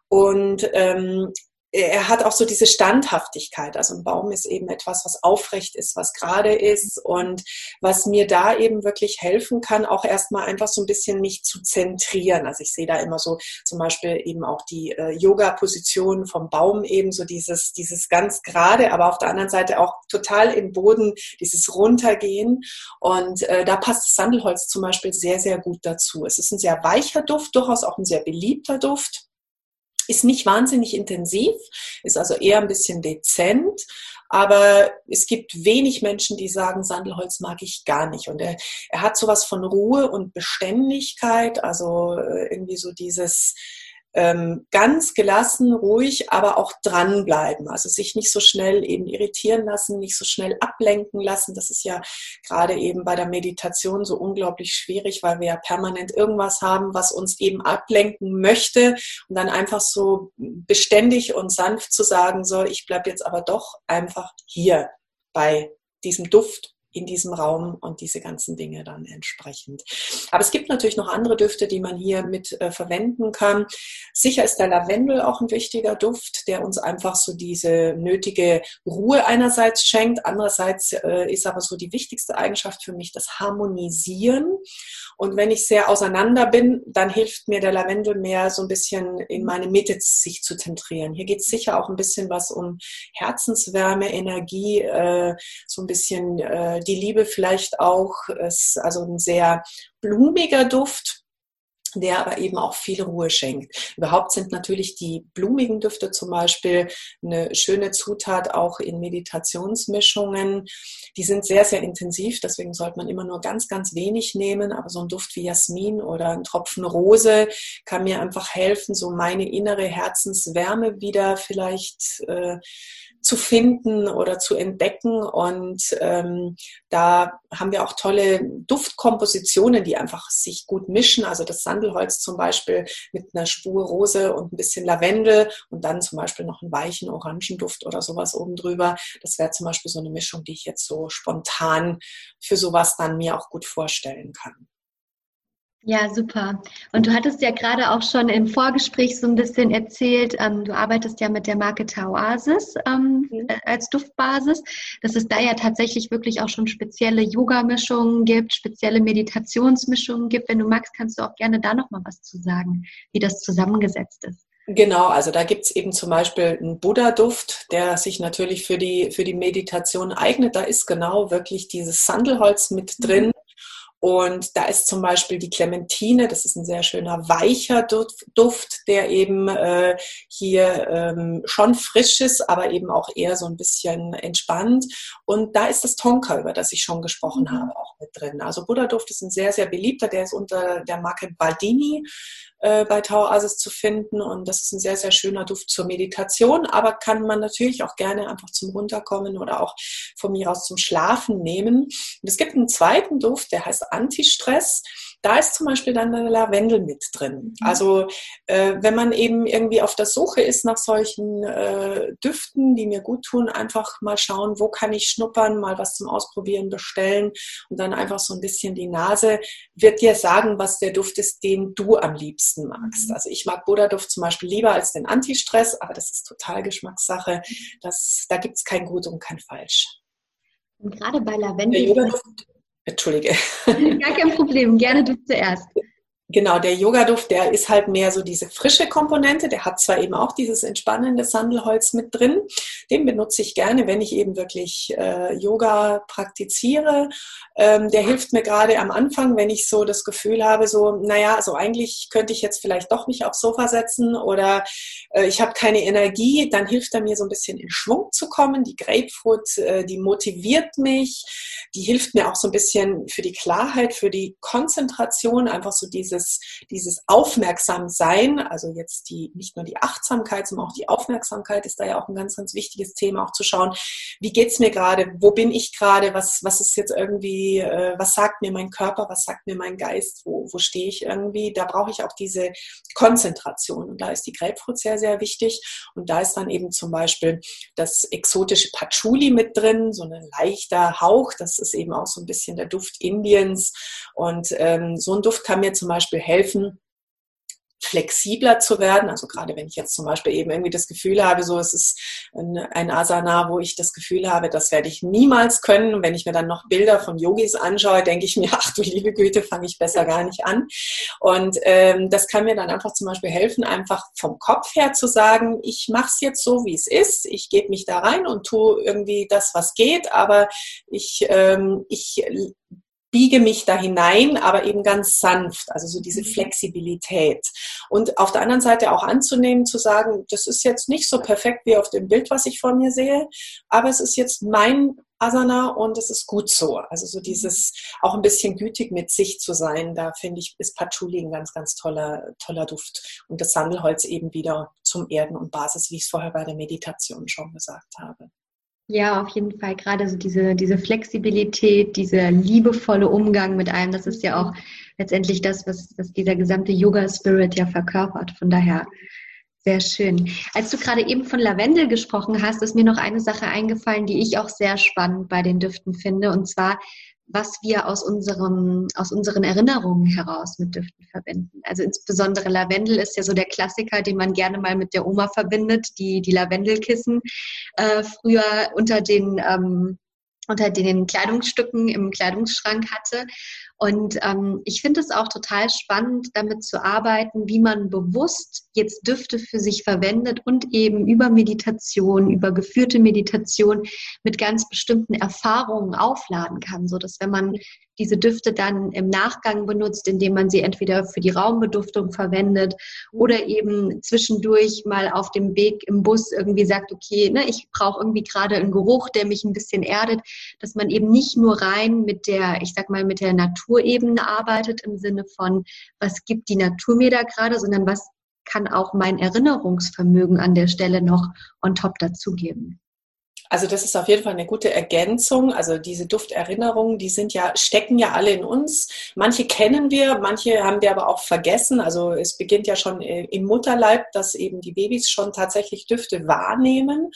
Und ähm, er hat auch so diese Standhaftigkeit. Also ein Baum ist eben etwas, was aufrecht ist, was gerade ist und was mir da eben wirklich helfen kann, auch erstmal einfach so ein bisschen mich zu zentrieren. Also ich sehe da immer so zum Beispiel eben auch die äh, Yoga-Position vom Baum eben so dieses, dieses ganz gerade, aber auf der anderen Seite auch total im Boden, dieses Runtergehen. Und äh, da passt das Sandelholz zum Beispiel sehr, sehr gut dazu. Es ist ein sehr weicher Duft, durchaus auch ein sehr beliebter Duft ist nicht wahnsinnig intensiv, ist also eher ein bisschen dezent, aber es gibt wenig Menschen, die sagen, Sandelholz mag ich gar nicht. Und er, er hat sowas von Ruhe und Beständigkeit, also äh, irgendwie so dieses, ähm, ganz gelassen, ruhig, aber auch dranbleiben. Also sich nicht so schnell eben irritieren lassen, nicht so schnell ablenken lassen. Das ist ja gerade eben bei der Meditation so unglaublich schwierig, weil wir ja permanent irgendwas haben, was uns eben ablenken möchte und dann einfach so beständig und sanft zu sagen, so, ich bleibe jetzt aber doch einfach hier bei diesem Duft in diesem Raum und diese ganzen Dinge dann entsprechend. Aber es gibt natürlich noch andere Düfte, die man hier mit äh, verwenden kann. Sicher ist der Lavendel auch ein wichtiger Duft, der uns einfach so diese nötige Ruhe einerseits schenkt. Andererseits äh, ist aber so die wichtigste Eigenschaft für mich das Harmonisieren. Und wenn ich sehr auseinander bin, dann hilft mir der Lavendel mehr so ein bisschen in meine Mitte sich zu zentrieren. Hier geht es sicher auch ein bisschen was um Herzenswärme, Energie, äh, so ein bisschen äh, die Liebe vielleicht auch. Ist also ein sehr blumiger Duft der aber eben auch viel Ruhe schenkt. Überhaupt sind natürlich die blumigen Düfte zum Beispiel eine schöne Zutat auch in Meditationsmischungen. Die sind sehr, sehr intensiv, deswegen sollte man immer nur ganz, ganz wenig nehmen. Aber so ein Duft wie Jasmin oder ein Tropfen Rose kann mir einfach helfen, so meine innere Herzenswärme wieder vielleicht äh, zu finden oder zu entdecken. Und ähm, da haben wir auch tolle Duftkompositionen, die einfach sich gut mischen. Also das Sandelholz zum Beispiel mit einer Spur Rose und ein bisschen Lavendel und dann zum Beispiel noch einen weichen Orangenduft oder sowas oben drüber. Das wäre zum Beispiel so eine Mischung, die ich jetzt so spontan für sowas dann mir auch gut vorstellen kann. Ja, super. Und du hattest ja gerade auch schon im Vorgespräch so ein bisschen erzählt, ähm, du arbeitest ja mit der Marke Taoasis ähm, mhm. Äh, als Duftbasis, dass es da ja tatsächlich wirklich auch schon spezielle Yoga-Mischungen gibt, spezielle Meditationsmischungen gibt. Wenn du magst, kannst du auch gerne da nochmal was zu sagen, wie das zusammengesetzt ist. Genau, also da gibt's eben zum Beispiel einen Buddha-Duft, der sich natürlich für die, für die Meditation eignet. Da ist genau wirklich dieses Sandelholz mit drin. Und da ist zum Beispiel die Clementine, das ist ein sehr schöner weicher Duft, der eben äh, hier ähm, schon frisch ist, aber eben auch eher so ein bisschen entspannt. Und da ist das Tonka, über das ich schon gesprochen mhm. habe, auch mit drin. Also Buddha-Duft ist ein sehr, sehr beliebter, der ist unter der Marke Baldini äh, bei Tau Asis zu finden. Und das ist ein sehr, sehr schöner Duft zur Meditation, aber kann man natürlich auch gerne einfach zum Runterkommen oder auch von mir aus zum Schlafen nehmen. Und es gibt einen zweiten Duft, der heißt Antistress. Da ist zum Beispiel dann der Lavendel mit drin. Mhm. Also äh, wenn man eben irgendwie auf der Suche ist nach solchen äh, Düften, die mir gut tun, einfach mal schauen, wo kann ich schnuppern, mal was zum Ausprobieren bestellen und dann einfach so ein bisschen die Nase wird dir sagen, was der Duft ist, den du am liebsten magst. Mhm. Also ich mag Buddha-Duft zum Beispiel lieber als den Antistress, aber das ist total Geschmackssache. Das, da gibt es kein Gut und kein Falsch. Und gerade bei Lavendel. Entschuldige. Gar kein Problem, gerne du zuerst. Genau, der Yoga-Duft, der ist halt mehr so diese frische Komponente. Der hat zwar eben auch dieses entspannende Sandelholz mit drin. Den benutze ich gerne, wenn ich eben wirklich äh, Yoga praktiziere. Ähm, der hilft mir gerade am Anfang, wenn ich so das Gefühl habe, so, naja, so eigentlich könnte ich jetzt vielleicht doch mich aufs Sofa setzen oder äh, ich habe keine Energie. Dann hilft er mir so ein bisschen in Schwung zu kommen. Die Grapefruit, äh, die motiviert mich. Die hilft mir auch so ein bisschen für die Klarheit, für die Konzentration, einfach so diese dieses, dieses Aufmerksamsein, also jetzt die, nicht nur die Achtsamkeit, sondern auch die Aufmerksamkeit ist da ja auch ein ganz, ganz wichtiges Thema, auch zu schauen, wie geht's mir gerade, wo bin ich gerade, was, was ist jetzt irgendwie, äh, was sagt mir mein Körper, was sagt mir mein Geist, wo, wo stehe ich irgendwie, da brauche ich auch diese Konzentration und da ist die Grapefruit sehr, sehr wichtig und da ist dann eben zum Beispiel das exotische Patchouli mit drin, so ein leichter Hauch, das ist eben auch so ein bisschen der Duft Indiens und ähm, so ein Duft kann mir zum Beispiel Beispiel helfen, flexibler zu werden. Also gerade wenn ich jetzt zum Beispiel eben irgendwie das Gefühl habe, so es ist ein, ein Asana, wo ich das Gefühl habe, das werde ich niemals können. Und wenn ich mir dann noch Bilder von Yogis anschaue, denke ich mir, ach du liebe Güte, fange ich besser gar nicht an. Und ähm, das kann mir dann einfach zum Beispiel helfen, einfach vom Kopf her zu sagen, ich mache es jetzt so, wie es ist. Ich gebe mich da rein und tue irgendwie das, was geht. Aber ich, ähm, ich biege mich da hinein, aber eben ganz sanft, also so diese. Flexibilität. Und auf der anderen Seite auch anzunehmen, zu sagen, das ist jetzt nicht so perfekt wie auf dem Bild, was ich vor mir sehe, aber es ist jetzt mein Asana und es ist gut so. Also so dieses auch ein bisschen gütig mit sich zu sein, da finde ich, ist Patchouli ein ganz, ganz toller, toller Duft. Und das Sandelholz eben wieder zum Erden und Basis, wie ich es vorher bei der Meditation schon gesagt habe. Ja, auf jeden Fall. Gerade so diese, diese Flexibilität, dieser liebevolle Umgang mit einem, das ist ja auch letztendlich das, was, was dieser gesamte Yoga-Spirit ja verkörpert. Von daher sehr schön. Als du gerade eben von Lavendel gesprochen hast, ist mir noch eine Sache eingefallen, die ich auch sehr spannend bei den Düften finde. Und zwar was wir aus, unserem, aus unseren Erinnerungen heraus mit Düften verbinden. Also insbesondere Lavendel ist ja so der Klassiker, den man gerne mal mit der Oma verbindet, die, die Lavendelkissen äh, früher unter den, ähm, unter den Kleidungsstücken im Kleidungsschrank hatte. Und ähm, ich finde es auch total spannend, damit zu arbeiten, wie man bewusst jetzt Düfte für sich verwendet und eben über Meditation, über geführte Meditation mit ganz bestimmten Erfahrungen aufladen kann, so dass wenn man diese Düfte dann im Nachgang benutzt, indem man sie entweder für die Raumbeduftung verwendet oder eben zwischendurch mal auf dem Weg im Bus irgendwie sagt, okay, ne, ich brauche irgendwie gerade einen Geruch, der mich ein bisschen erdet, dass man eben nicht nur rein mit der, ich sag mal, mit der Naturebene arbeitet im Sinne von, was gibt die Natur mir da gerade, sondern was kann auch mein Erinnerungsvermögen an der Stelle noch on top dazugeben. Also das ist auf jeden Fall eine gute Ergänzung. Also diese Dufterinnerungen, die sind ja, stecken ja alle in uns. Manche kennen wir, manche haben wir aber auch vergessen. Also es beginnt ja schon äh, im Mutterleib, dass eben die Babys schon tatsächlich Düfte wahrnehmen.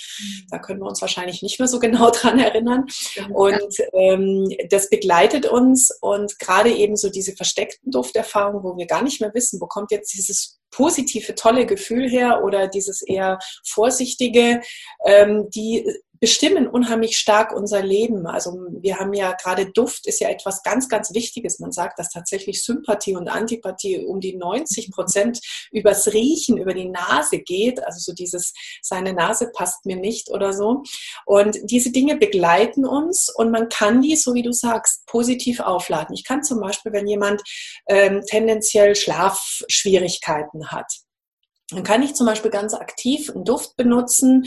Da können wir uns wahrscheinlich nicht mehr so genau dran erinnern. Und ähm, das begleitet uns und gerade eben so diese versteckten Dufterfahrungen, wo wir gar nicht mehr wissen, wo kommt jetzt dieses positive, tolle Gefühl her oder dieses eher vorsichtige, ähm, die bestimmen unheimlich stark unser Leben. Also wir haben ja gerade Duft ist ja etwas ganz, ganz Wichtiges. Man sagt, dass tatsächlich Sympathie und Antipathie um die 90 Prozent übers Riechen, über die Nase geht. Also so dieses, seine Nase passt mir nicht oder so. Und diese Dinge begleiten uns und man kann die, so wie du sagst, positiv aufladen. Ich kann zum Beispiel, wenn jemand ähm, tendenziell Schlafschwierigkeiten hat, dann kann ich zum Beispiel ganz aktiv einen Duft benutzen,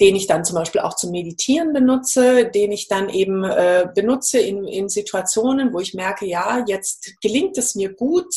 den ich dann zum Beispiel auch zum Meditieren benutze, den ich dann eben äh, benutze in, in Situationen, wo ich merke, ja, jetzt gelingt es mir gut,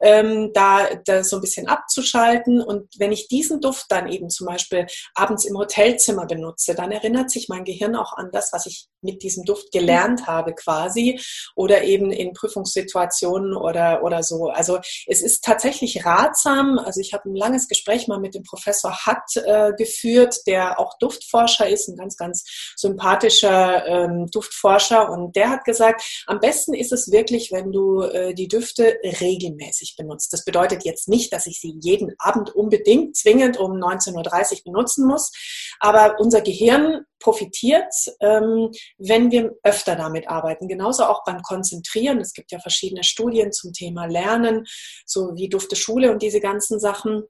ähm, da, da so ein bisschen abzuschalten. Und wenn ich diesen Duft dann eben zum Beispiel abends im Hotelzimmer benutze, dann erinnert sich mein Gehirn auch an das, was ich mit diesem Duft gelernt habe quasi oder eben in Prüfungssituationen oder, oder so. Also es ist tatsächlich ratsam. Also ich habe ein langes Gespräch mal mit dem Professor Hatt äh, geführt, der auch Duftforscher ist, ein ganz, ganz sympathischer ähm, Duftforscher. Und der hat gesagt, am besten ist es wirklich, wenn du äh, die Düfte regelmäßig benutzt. Das bedeutet jetzt nicht, dass ich sie jeden Abend unbedingt zwingend um 19.30 Uhr benutzen muss, aber unser Gehirn profitiert, ähm, wenn wir öfter damit arbeiten. Genauso auch beim Konzentrieren. Es gibt ja verschiedene Studien zum Thema Lernen, so wie Dufte Schule und diese ganzen Sachen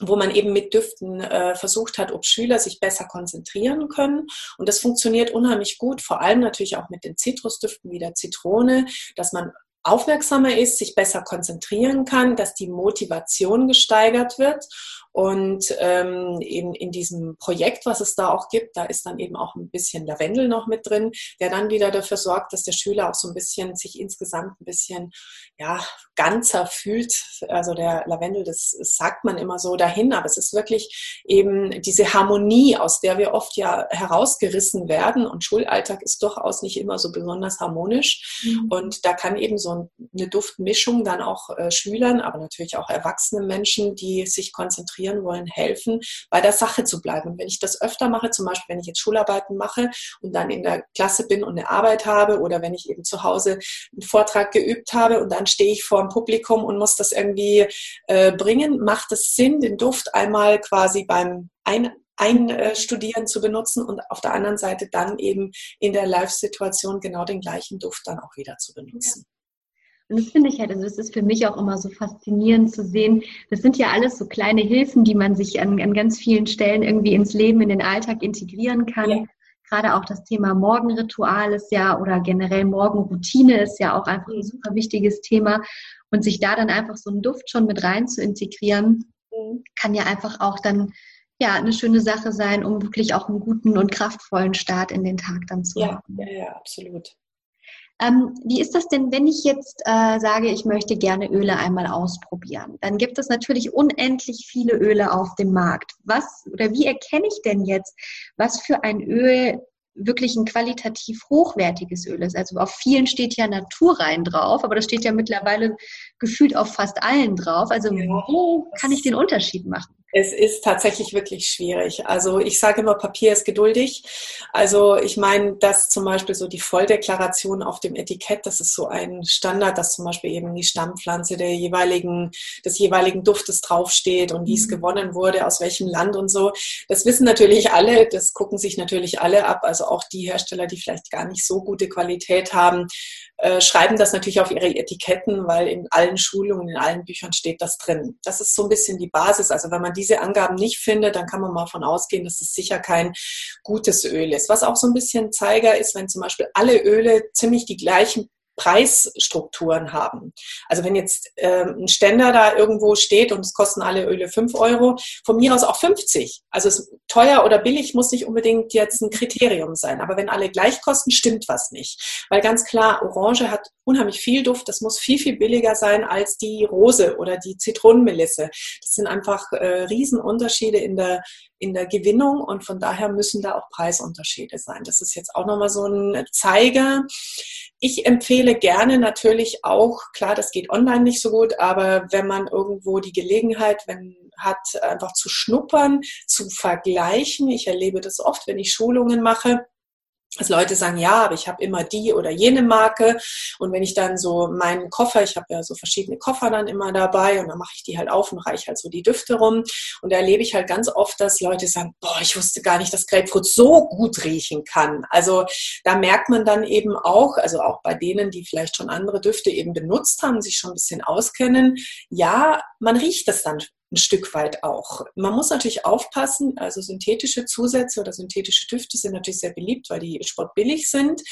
wo man eben mit Düften äh, versucht hat, ob Schüler sich besser konzentrieren können. Und das funktioniert unheimlich gut, vor allem natürlich auch mit den Zitrusdüften wie der Zitrone, dass man aufmerksamer ist, sich besser konzentrieren kann, dass die Motivation gesteigert wird und ähm, in, in diesem Projekt, was es da auch gibt, da ist dann eben auch ein bisschen Lavendel noch mit drin, der dann wieder dafür sorgt, dass der Schüler auch so ein bisschen sich insgesamt ein bisschen ja, ganzer fühlt. Also der Lavendel, das, das sagt man immer so dahin, aber es ist wirklich eben diese Harmonie, aus der wir oft ja herausgerissen werden. Und Schulalltag ist durchaus nicht immer so besonders harmonisch. Mhm. Und da kann eben so eine Duftmischung dann auch äh, Schülern, aber natürlich auch erwachsenen Menschen, die sich konzentrieren, konzentrieren wollen, helfen, bei der Sache zu bleiben. Und wenn ich das öfter mache, zum Beispiel wenn ich jetzt Schularbeiten mache und dann in der Klasse bin und eine Arbeit habe oder wenn ich eben zu Hause einen Vortrag geübt habe und dann stehe ich vor dem Publikum und muss das irgendwie äh, bringen, macht es Sinn, den Duft einmal quasi beim ein Einstudieren zu benutzen und auf der anderen Seite dann eben in der Live-Situation genau den gleichen Duft dann auch wieder zu benutzen. Und das finde ich halt, also das ist für mich auch immer so faszinierend zu sehen. Das sind ja alles so kleine Hilfen, die man sich an, an ganz vielen Stellen irgendwie ins Leben, in den Alltag integrieren kann. Ja. Gerade auch das Thema Morgenritual ist ja oder generell Morgenroutine ist ja auch einfach ein super wichtiges Thema. Und sich da dann einfach so einen Duft schon mit rein zu integrieren, mhm. kann ja einfach auch dann ja eine schöne Sache sein, um wirklich auch einen guten und kraftvollen Start in den Tag dann zu ja, haben. Ja, ja, absolut. Ähm, wie ist das denn, wenn ich jetzt äh, sage, ich möchte gerne Öle einmal ausprobieren? Dann gibt es natürlich unendlich viele Öle auf dem Markt. Was oder wie erkenne ich denn jetzt, was für ein Öl wirklich ein qualitativ hochwertiges Öl ist. Also auf vielen steht ja Naturrein drauf, aber das steht ja mittlerweile gefühlt auf fast allen drauf. Also wo kann ich den Unterschied machen? Es ist tatsächlich wirklich schwierig. Also ich sage immer, Papier ist geduldig. Also ich meine, dass zum Beispiel so die Volldeklaration auf dem Etikett, das ist so ein Standard, dass zum Beispiel eben die Stammpflanze der jeweiligen, des jeweiligen Duftes draufsteht und wie es mhm. gewonnen wurde, aus welchem Land und so. Das wissen natürlich alle, das gucken sich natürlich alle ab. Also auch die Hersteller, die vielleicht gar nicht so gute Qualität haben, äh, schreiben das natürlich auf ihre Etiketten, weil in allen Schulungen, in allen Büchern steht das drin. Das ist so ein bisschen die Basis. Also wenn man diese Angaben nicht findet, dann kann man mal von ausgehen, dass es sicher kein gutes Öl ist. Was auch so ein bisschen Zeiger ist, wenn zum Beispiel alle Öle ziemlich die gleichen Preisstrukturen haben. Also wenn jetzt ähm, ein Ständer da irgendwo steht und es kosten alle Öle 5 Euro, von mir aus auch 50. Also es, teuer oder billig muss nicht unbedingt jetzt ein Kriterium sein. Aber wenn alle gleich kosten, stimmt was nicht. Weil ganz klar, Orange hat unheimlich viel Duft. Das muss viel, viel billiger sein als die Rose oder die Zitronenmelisse. Das sind einfach äh, Riesenunterschiede in der, in der Gewinnung und von daher müssen da auch Preisunterschiede sein. Das ist jetzt auch nochmal so ein Zeiger. Ich empfehle gerne natürlich auch, klar, das geht online nicht so gut, aber wenn man irgendwo die Gelegenheit wenn, hat, einfach zu schnuppern, zu vergleichen. Ich erlebe das oft, wenn ich Schulungen mache dass Leute sagen, ja, aber ich habe immer die oder jene Marke. Und wenn ich dann so meinen Koffer, ich habe ja so verschiedene Koffer dann immer dabei und dann mache ich die halt auf und reiche halt so die Düfte rum. Und da erlebe ich halt ganz oft, dass Leute sagen, boah, ich wusste gar nicht, dass Grapefruit so gut riechen kann. Also da merkt man dann eben auch, also auch bei denen, die vielleicht schon andere Düfte eben benutzt haben, sich schon ein bisschen auskennen, ja, man riecht das dann ein Stück weit auch. Man muss natürlich aufpassen, also synthetische Zusätze oder synthetische Düfte sind natürlich sehr beliebt, weil die sportbillig sind.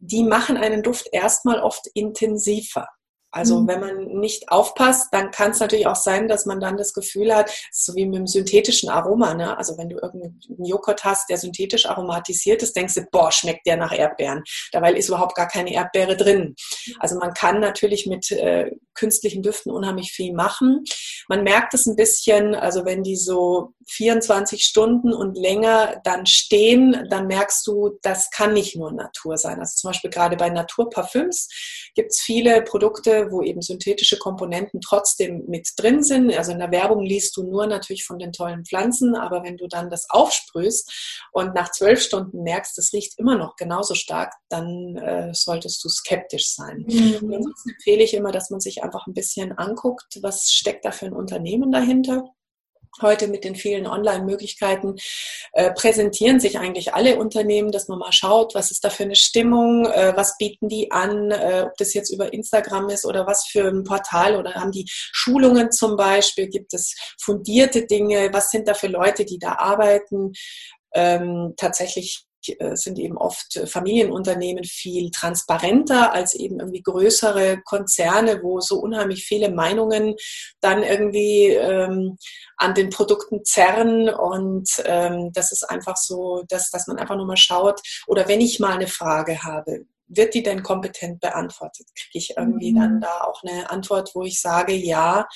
Die machen einen Duft erstmal oft intensiver. Also mhm. wenn man nicht aufpasst, dann kann es natürlich auch sein, dass man dann das Gefühl hat, so wie mit dem synthetischen Aroma, ne? also wenn du irgendeinen Joghurt hast, der synthetisch aromatisiert ist, denkst du, boah, schmeckt der nach Erdbeeren. Dabei ist überhaupt gar keine Erdbeere drin. Also man kann natürlich mit äh, künstlichen Düften unheimlich viel machen. Man merkt es ein bisschen, also wenn die so 24 Stunden und länger dann stehen, dann merkst du, das kann nicht nur Natur sein. Also zum Beispiel gerade bei Naturparfüms gibt es viele Produkte, wo eben synthetische Komponenten trotzdem mit drin sind. Also in der Werbung liest du nur natürlich von den tollen Pflanzen, aber wenn du dann das aufsprühst und nach zwölf Stunden merkst, das riecht immer noch genauso stark, dann äh, solltest du skeptisch sein. Mhm. ansonsten empfehle ich immer, dass man sich einfach ein bisschen anguckt, was steckt da für ein Unternehmen dahinter heute mit den vielen Online-Möglichkeiten äh, präsentieren sich eigentlich alle Unternehmen, dass man mal schaut, was ist da für eine Stimmung, äh, was bieten die an, äh, ob das jetzt über Instagram ist oder was für ein Portal oder haben die Schulungen zum Beispiel, gibt es fundierte Dinge, was sind da für Leute, die da arbeiten. Ähm, tatsächlich sind eben oft Familienunternehmen viel transparenter als eben irgendwie größere Konzerne, wo so unheimlich viele Meinungen dann irgendwie ähm, an den Produkten zerren und ähm, das ist einfach so, dass, dass man einfach nur mal schaut oder wenn ich mal eine Frage habe, wird die denn kompetent beantwortet? Kriege ich irgendwie mhm. dann da auch eine Antwort, wo ich sage, ja,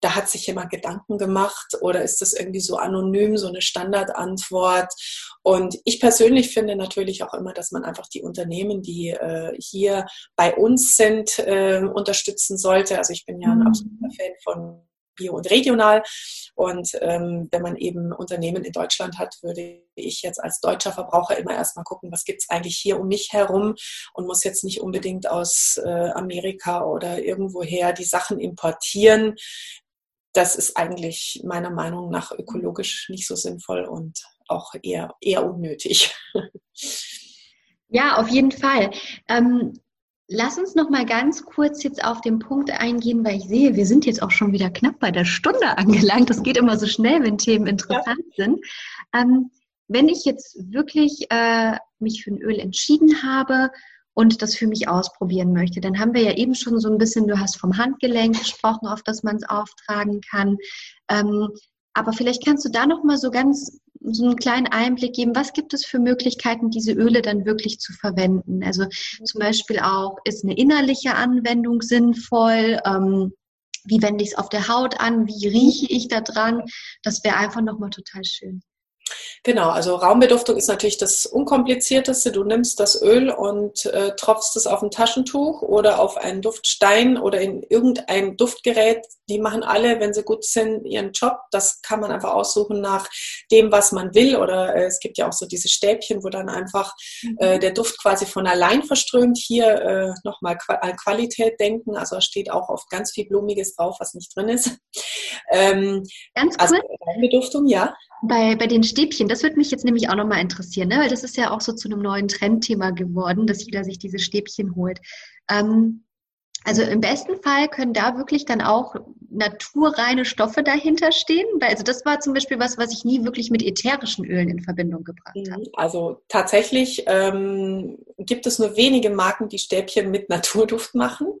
da hat sich jemand Gedanken gemacht oder ist das irgendwie so anonym, so eine Standardantwort? Und ich persönlich finde natürlich auch immer, dass man einfach die Unternehmen, die äh, hier bei uns sind, äh, unterstützen sollte. Also ich bin ja ein mhm. absoluter Fan von Bio und Regional. Und ähm, wenn man eben Unternehmen in Deutschland hat, würde ich jetzt als deutscher Verbraucher immer erstmal gucken, was gibt es eigentlich hier um mich herum und muss jetzt nicht unbedingt aus äh, Amerika oder irgendwoher die Sachen importieren das ist eigentlich meiner Meinung nach ökologisch nicht so sinnvoll und auch eher, eher unnötig. Ja, auf jeden Fall. Ähm, lass uns noch mal ganz kurz jetzt auf den Punkt eingehen, weil ich sehe, wir sind jetzt auch schon wieder knapp bei der Stunde angelangt. Das geht immer so schnell, wenn Themen interessant ja. sind. Ähm, wenn ich jetzt wirklich äh, mich für ein Öl entschieden habe und das für mich ausprobieren möchte. Dann haben wir ja eben schon so ein bisschen, du hast vom Handgelenk gesprochen, auf das man es auftragen kann. Ähm, aber vielleicht kannst du da noch mal so ganz so einen kleinen Einblick geben, was gibt es für Möglichkeiten, diese Öle dann wirklich zu verwenden? Also zum Beispiel auch, ist eine innerliche Anwendung sinnvoll? Ähm, wie wende ich es auf der Haut an? Wie rieche ich da dran? Das wäre einfach nochmal total schön. Genau, also Raumbeduftung ist natürlich das Unkomplizierteste. Du nimmst das Öl und äh, tropfst es auf ein Taschentuch oder auf einen Duftstein oder in irgendein Duftgerät. Die machen alle, wenn sie gut sind, ihren Job. Das kann man einfach aussuchen nach dem, was man will. Oder äh, es gibt ja auch so diese Stäbchen, wo dann einfach mhm. äh, der Duft quasi von allein verströmt. Hier äh, nochmal an Qualität denken. Also steht auch oft ganz viel Blumiges drauf, was nicht drin ist. Ähm, ganz also kurz. Also Raumbeduftung, ja. Bei, bei den Stäbchen, das würde mich jetzt nämlich auch nochmal interessieren, ne? weil das ist ja auch so zu einem neuen Trendthema geworden, dass jeder sich diese Stäbchen holt. Ähm, Also im besten Fall können da wirklich dann auch naturreine Stoffe dahinter stehen. Also das war zum Beispiel was, was ich nie wirklich mit ätherischen Ölen in Verbindung gebracht habe. Mhm. Also tatsächlich ähm, gibt es nur wenige Marken, die Stäbchen mit Naturduft machen.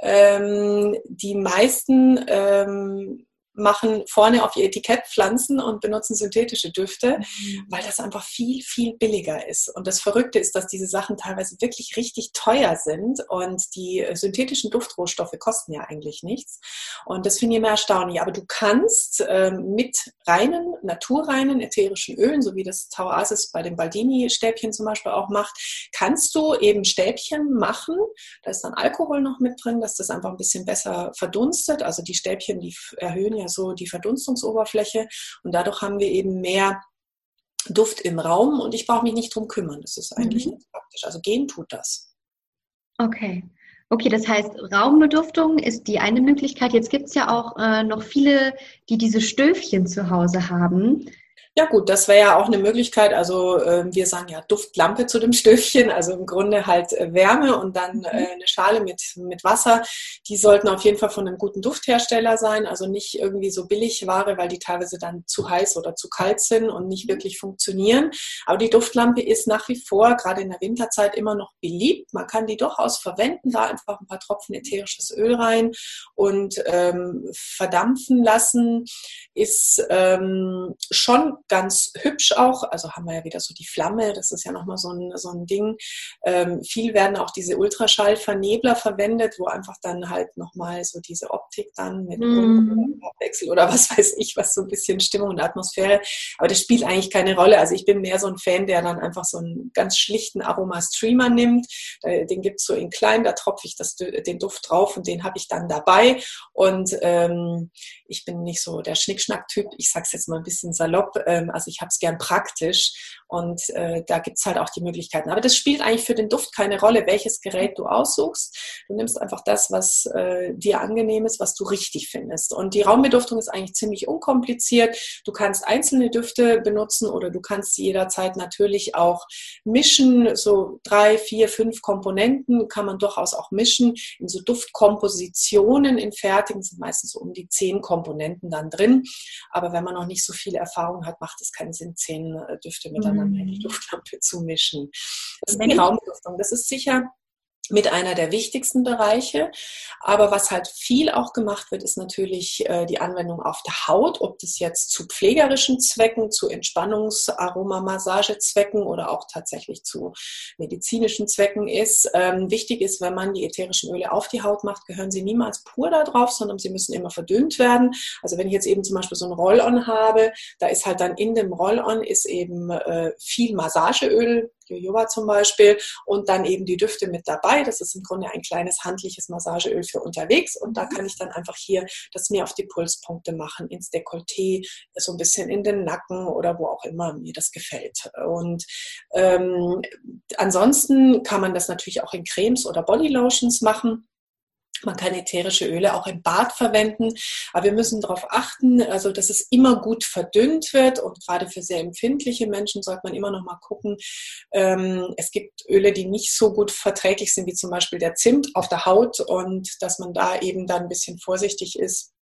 Ähm, die meisten ähm, machen vorne auf ihr Etikett Pflanzen und benutzen synthetische Düfte, mhm. weil das einfach viel, viel billiger ist. Und das Verrückte ist, dass diese Sachen teilweise wirklich richtig teuer sind und die synthetischen Duftrohstoffe kosten ja eigentlich nichts. Und das finde ich immer erstaunlich. Aber du kannst ähm, mit reinen, naturreinen ätherischen Ölen, so wie das Tauasis bei den Baldini-Stäbchen zum Beispiel auch macht, kannst du eben Stäbchen machen. Da ist dann Alkohol noch mit drin, dass das einfach ein bisschen besser verdunstet. Also die Stäbchen, die erhöhen ja so die Verdunstungsoberfläche und dadurch haben wir eben mehr Duft im Raum und ich brauche mich nicht drum kümmern. Das ist eigentlich mhm. praktisch. Also gehen tut das. Okay. Okay, das heißt, Raumbeduftung ist die eine Möglichkeit. Jetzt gibt es ja auch äh, noch viele, die diese Stöfchen zu Hause haben. Ja gut, das wäre ja auch eine Möglichkeit. Also äh, wir sagen ja Duftlampe zu dem Stöfchen, also im Grunde halt äh, Wärme und dann mhm. äh, eine Schale mit, mit Wasser. Die sollten auf jeden Fall von einem guten Dufthersteller sein, also nicht irgendwie so Billigware, weil die teilweise dann zu heiß oder zu kalt sind und nicht mhm. wirklich funktionieren. Aber die Duftlampe ist nach wie vor, gerade in der Winterzeit, immer noch beliebt. Man kann die durchaus verwenden, da einfach ein paar Tropfen ätherisches Öl rein und ähm, verdampfen lassen. Ist ähm, schon ganz hübsch auch. Also haben wir ja wieder so die Flamme, das ist ja nochmal so ein, so ein Ding. Ähm, viel werden auch diese Ultraschallvernebler verwendet, wo einfach dann halt nochmal so diese Optik dann mit mhm. Wechsel oder was weiß ich, was so ein bisschen Stimmung und Atmosphäre. Aber das spielt eigentlich keine Rolle. Also ich bin mehr so ein Fan, der dann einfach so einen ganz schlichten Aroma-Streamer nimmt. Den gibt es so in klein, da tropfe ich das, den Duft drauf und den habe ich dann dabei. Und ähm, ich bin nicht so der Schnickschnack-Typ, ich sage es jetzt mal ein bisschen salopp. Äh, also ich habe es gern praktisch und äh, da gibt es halt auch die Möglichkeiten. Aber das spielt eigentlich für den Duft keine Rolle, welches Gerät du aussuchst. Du nimmst einfach das, was äh, dir angenehm ist, was du richtig findest. Und die Raumbeduftung ist eigentlich ziemlich unkompliziert. Du kannst einzelne Düfte benutzen oder du kannst sie jederzeit natürlich auch mischen. So drei, vier, fünf Komponenten kann man durchaus auch mischen. In so Duftkompositionen in fertigen sind meistens so um die zehn Komponenten dann drin. Aber wenn man noch nicht so viel Erfahrung hat, macht es keinen Sinn, zehn äh, Düfte miteinander in die mhm. Duftlampe zu mischen. Das ist die Raumduftung. Das ist sicher mit einer der wichtigsten Bereiche. Aber was halt viel auch gemacht wird, ist natürlich äh, die Anwendung auf der Haut, ob das jetzt zu pflegerischen Zwecken, zu Entspannungs-Aromamassagezwecken oder auch tatsächlich zu medizinischen Zwecken ist. Ähm, wichtig ist, wenn man die ätherischen Öle auf die Haut macht, gehören sie niemals pur da drauf, sondern sie müssen immer verdünnt werden. Also wenn ich jetzt eben zum Beispiel so ein Roll-On habe, da ist halt dann in dem Roll-On ist eben äh, viel Massageöl Jojoba zum Beispiel und dann eben die Düfte mit dabei. Das ist im Grunde ein kleines handliches Massageöl für unterwegs und da mhm. kann ich dann einfach hier das mir auf die Pulspunkte machen, ins Dekolleté, so ein bisschen in den Nacken oder wo auch immer mir das gefällt. Und ähm, ansonsten kann man das natürlich auch in Cremes oder Bodylotions machen. Man kann ätherische Öle auch im Bad verwenden, aber wir müssen darauf achten, also dass es immer gut verdünnt wird und gerade für sehr empfindliche Menschen sollte man immer noch mal gucken. Ähm, es gibt Öle, die nicht so gut verträglich sind wie zum Beispiel der Zimt auf der Haut und dass man da eben dann ein bisschen vorsichtig ist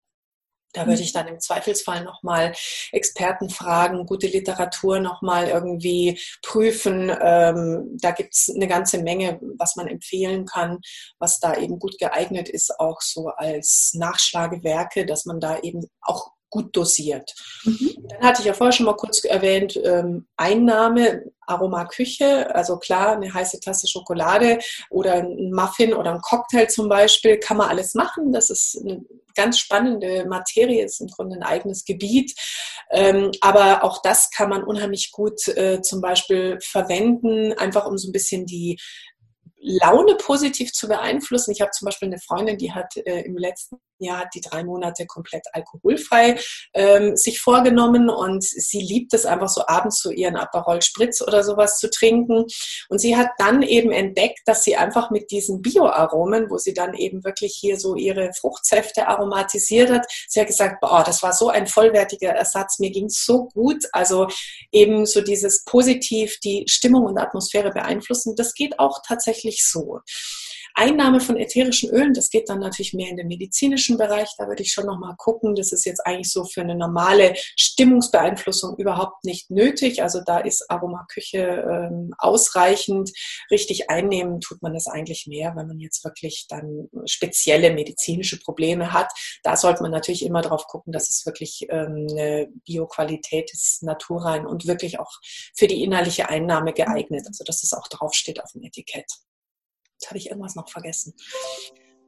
da würde ich dann im Zweifelsfall nochmal Experten fragen, gute Literatur nochmal irgendwie prüfen. Ähm, da gibt es eine ganze Menge, was man empfehlen kann, was da eben gut geeignet ist, auch so als Nachschlagewerke, dass man da eben auch gut dosiert. Mhm. Dann hatte ich ja vorher schon mal kurz erwähnt, ähm, Einnahme, Aromaküche, also klar, eine heiße Tasse Schokolade oder ein Muffin oder ein Cocktail zum Beispiel, kann man alles machen. Das ist eine ganz spannende Materie, ist im Grunde ein eigenes Gebiet. Ähm, aber auch das kann man unheimlich gut äh, zum Beispiel verwenden, einfach um so ein bisschen die Laune positiv zu beeinflussen. Ich habe zum Beispiel eine Freundin, die hat äh, im letzten Jahr hat die drei Monate komplett alkoholfrei ähm, sich vorgenommen und sie liebt es einfach so abends so ihren Aperol Spritz oder sowas zu trinken. Und sie hat dann eben entdeckt, dass sie einfach mit diesen Bioaromen, wo sie dann eben wirklich hier so ihre Fruchtsäfte aromatisiert hat, sie hat gesagt, boah, das war so ein vollwertiger Ersatz, mir ging so gut. Also eben so dieses positiv die Stimmung und Atmosphäre beeinflussen, das geht auch tatsächlich so. Einnahme von ätherischen Ölen, das geht dann natürlich mehr in den medizinischen Bereich. Da würde ich schon nochmal gucken. Das ist jetzt eigentlich so für eine normale Stimmungsbeeinflussung überhaupt nicht nötig. Also da ist Aromaküche ähm, ausreichend. Richtig einnehmen tut man das eigentlich mehr, wenn man jetzt wirklich dann spezielle medizinische Probleme hat. Da sollte man natürlich immer drauf gucken, dass es wirklich ähm, eine Bioqualität ist, naturrein und wirklich auch für die innerliche Einnahme geeignet. Also dass es auch draufsteht auf dem Etikett. Habe ich irgendwas noch vergessen.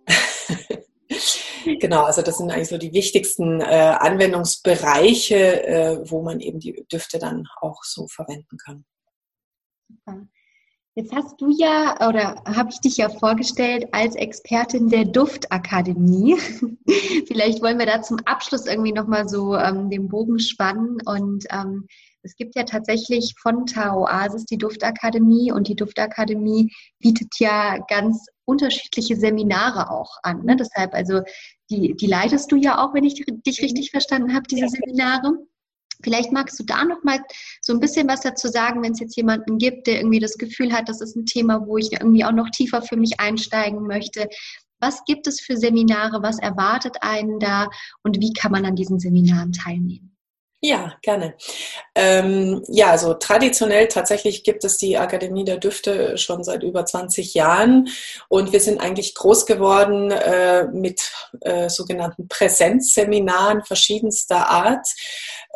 genau, also das sind eigentlich so die wichtigsten äh, Anwendungsbereiche, äh, wo man eben die Düfte dann auch so verwenden kann. Jetzt hast du ja, oder habe ich dich ja vorgestellt als Expertin der Duftakademie. Vielleicht wollen wir da zum Abschluss irgendwie nochmal so ähm, den Bogen spannen und ähm, es gibt ja tatsächlich von Taoasis die Duftakademie und die Duftakademie bietet ja ganz unterschiedliche Seminare auch an. Ne? Deshalb, also die, die leitest du ja auch, wenn ich dich richtig verstanden habe, diese Seminare. Vielleicht magst du da noch mal so ein bisschen was dazu sagen, wenn es jetzt jemanden gibt, der irgendwie das Gefühl hat, das ist ein Thema, wo ich irgendwie auch noch tiefer für mich einsteigen möchte. Was gibt es für Seminare? Was erwartet einen da? Und wie kann man an diesen Seminaren teilnehmen? Ja, gerne. Ähm, ja, also traditionell tatsächlich gibt es die Akademie der Düfte schon seit über 20 Jahren und wir sind eigentlich groß geworden äh, mit äh, sogenannten Präsenzseminaren verschiedenster Art.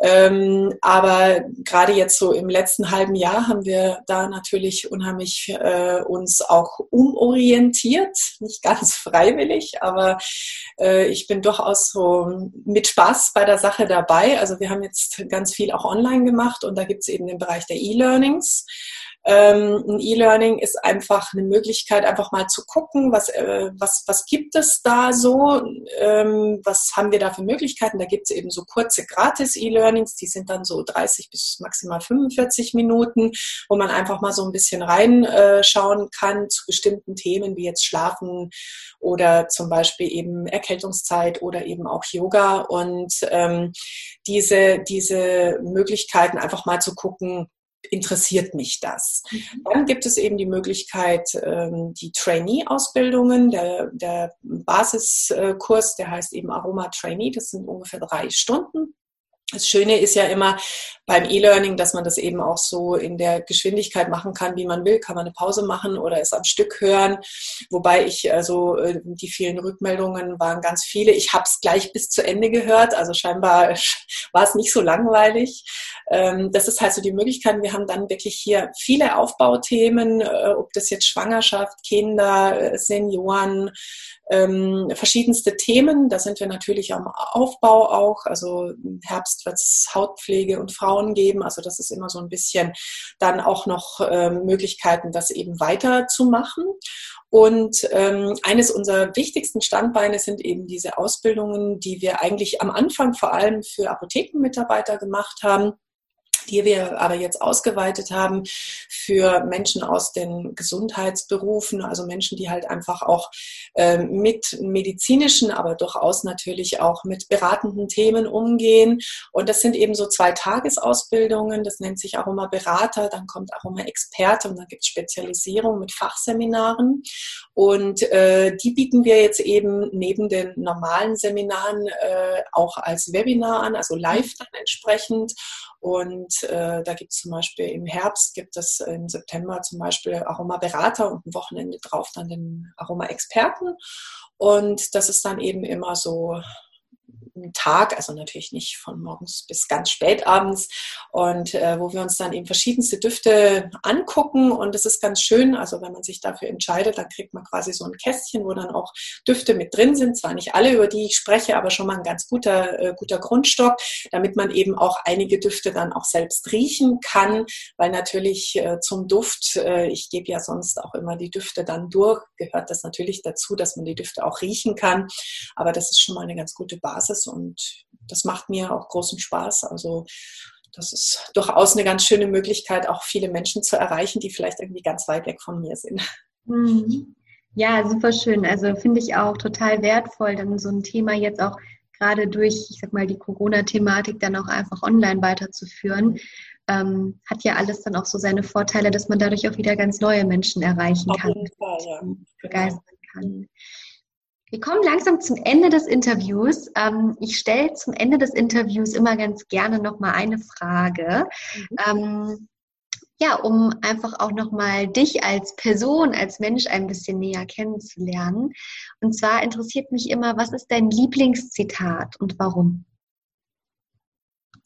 Ähm, aber gerade jetzt so im letzten halben Jahr haben wir da natürlich unheimlich äh, uns auch umorientiert, nicht ganz freiwillig, aber äh, ich bin durchaus so mit Spaß bei der Sache dabei. Also wir haben jetzt ganz viel auch online gemacht und da gibt es eben den Bereich der E-Learnings. Ähm, ein E-Learning ist einfach eine Möglichkeit, einfach mal zu gucken, was, äh, was, was gibt es da so, ähm, was haben wir da für Möglichkeiten. Da gibt es eben so kurze Gratis-E-Learnings, die sind dann so 30 bis maximal 45 Minuten, wo man einfach mal so ein bisschen reinschauen äh, kann zu bestimmten Themen wie jetzt Schlafen oder zum Beispiel eben Erkältungszeit oder eben auch Yoga. Und ähm, diese, diese Möglichkeiten einfach mal zu gucken, interessiert mich das. Mhm. Dann gibt es eben die Möglichkeit, ähm, die Trainee-Ausbildungen, der, der Basiskurs, der heißt eben Aroma Trainee, das sind ungefähr drei Stunden. Das Schöne ist ja immer beim E-Learning, dass man das eben auch so in der Geschwindigkeit machen kann, wie man will. Kann man eine Pause machen oder es am Stück hören. Wobei ich, also äh, die vielen Rückmeldungen waren ganz viele. Ich habe es gleich bis zu Ende gehört, also scheinbar war es nicht so langweilig. Ähm, das ist halt so die Möglichkeit. Wir haben dann wirklich hier viele Aufbauthemen, äh, ob das jetzt Schwangerschaft, Kinder, äh, Senioren, ähm, verschiedenste Themen. Da sind wir natürlich am Aufbau auch. Also im Herbst wird es Hautpflege und Frauen geben. Also das ist immer so ein bisschen dann auch noch ähm, Möglichkeiten, das eben weiterzumachen. Und ähm, eines unserer wichtigsten Standbeine sind eben diese Ausbildungen, die wir eigentlich am Anfang vor allem für Apothekenmitarbeiter gemacht haben die wir aber jetzt ausgeweitet haben für Menschen aus den Gesundheitsberufen, also Menschen, die halt einfach auch äh, mit medizinischen, aber durchaus natürlich auch mit beratenden Themen umgehen. Und das sind eben so zwei Tagesausbildungen, das nennt sich Aroma Berater, dann kommt Aroma Experte und dann gibt es Spezialisierung mit Fachseminaren. Und äh, die bieten wir jetzt eben neben den normalen Seminaren äh, auch als Webinar an, also live dann entsprechend. Und äh, da gibt es zum Beispiel im Herbst, gibt es im September zum Beispiel Aroma-Berater und ein Wochenende drauf dann den Aroma-Experten. Und das ist dann eben immer so Tag, also natürlich nicht von morgens bis ganz spät abends. Und äh, wo wir uns dann eben verschiedenste Düfte angucken. Und das ist ganz schön, also wenn man sich dafür entscheidet, dann kriegt man quasi so ein Kästchen, wo dann auch Düfte mit drin sind, zwar nicht alle, über die ich spreche, aber schon mal ein ganz guter, äh, guter Grundstock, damit man eben auch einige Düfte dann auch selbst riechen kann, weil natürlich äh, zum Duft, äh, ich gebe ja sonst auch immer die Düfte dann durch, gehört das natürlich dazu, dass man die Düfte auch riechen kann, aber das ist schon mal eine ganz gute Basis und das macht mir auch großen Spaß. Also das ist durchaus eine ganz schöne Möglichkeit, auch viele Menschen zu erreichen, die vielleicht irgendwie ganz weit weg von mir sind. Mhm. Ja, super schön. Also finde ich auch total wertvoll, dann so ein Thema jetzt auch gerade durch, ich sag mal, die Corona-Thematik dann auch einfach online weiterzuführen. Ähm, hat ja alles dann auch so seine Vorteile, dass man dadurch auch wieder ganz neue Menschen erreichen Auf kann. Fall, ja. Begeistern kann. Wir kommen langsam zum Ende des Interviews. Ähm, ich stelle zum Ende des Interviews immer ganz gerne nochmal eine Frage. Mhm. Ähm, ja, um einfach auch nochmal dich als Person, als Mensch ein bisschen näher kennenzulernen. Und zwar interessiert mich immer, was ist dein Lieblingszitat und warum?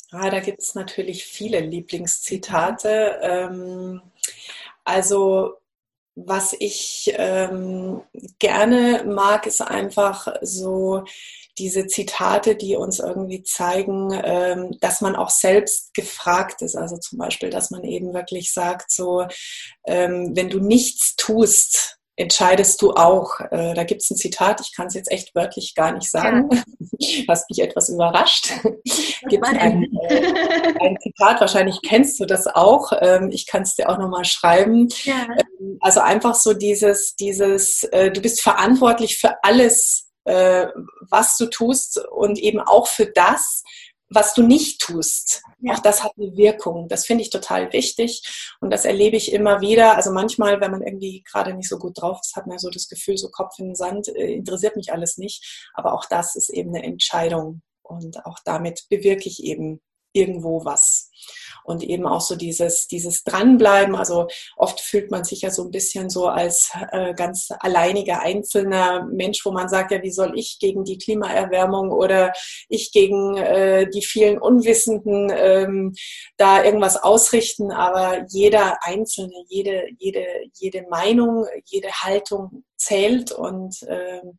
Ah, da gibt es natürlich viele Lieblingszitate. Ähm, also was ich ähm, gerne mag, ist einfach so diese Zitate, die uns irgendwie zeigen, ähm, dass man auch selbst gefragt ist. Also zum Beispiel, dass man eben wirklich sagt, so, ähm, wenn du nichts tust, entscheidest du auch. Äh, da gibt es ein Zitat, ich kann es jetzt echt wörtlich gar nicht sagen, ja. hast mich etwas überrascht. gibt ein, äh, ein Zitat, wahrscheinlich kennst du das auch. Ähm, ich kann es dir auch nochmal schreiben. Ja. Ähm, also einfach so dieses, dieses, äh, du bist verantwortlich für alles, äh, was du tust und eben auch für das, was du nicht tust. Ja. Auch das hat eine Wirkung. Das finde ich total wichtig. Und das erlebe ich immer wieder. Also manchmal, wenn man irgendwie gerade nicht so gut drauf ist, hat man so das Gefühl, so Kopf in den Sand, äh, interessiert mich alles nicht. Aber auch das ist eben eine Entscheidung. Und auch damit bewirke ich eben irgendwo was und eben auch so dieses, dieses Dranbleiben. Also oft fühlt man sich ja so ein bisschen so als äh, ganz alleiniger einzelner Mensch, wo man sagt, ja, wie soll ich gegen die Klimaerwärmung oder ich gegen äh, die vielen Unwissenden ähm, da irgendwas ausrichten. Aber jeder Einzelne, jede, jede, jede Meinung, jede Haltung zählt und ähm,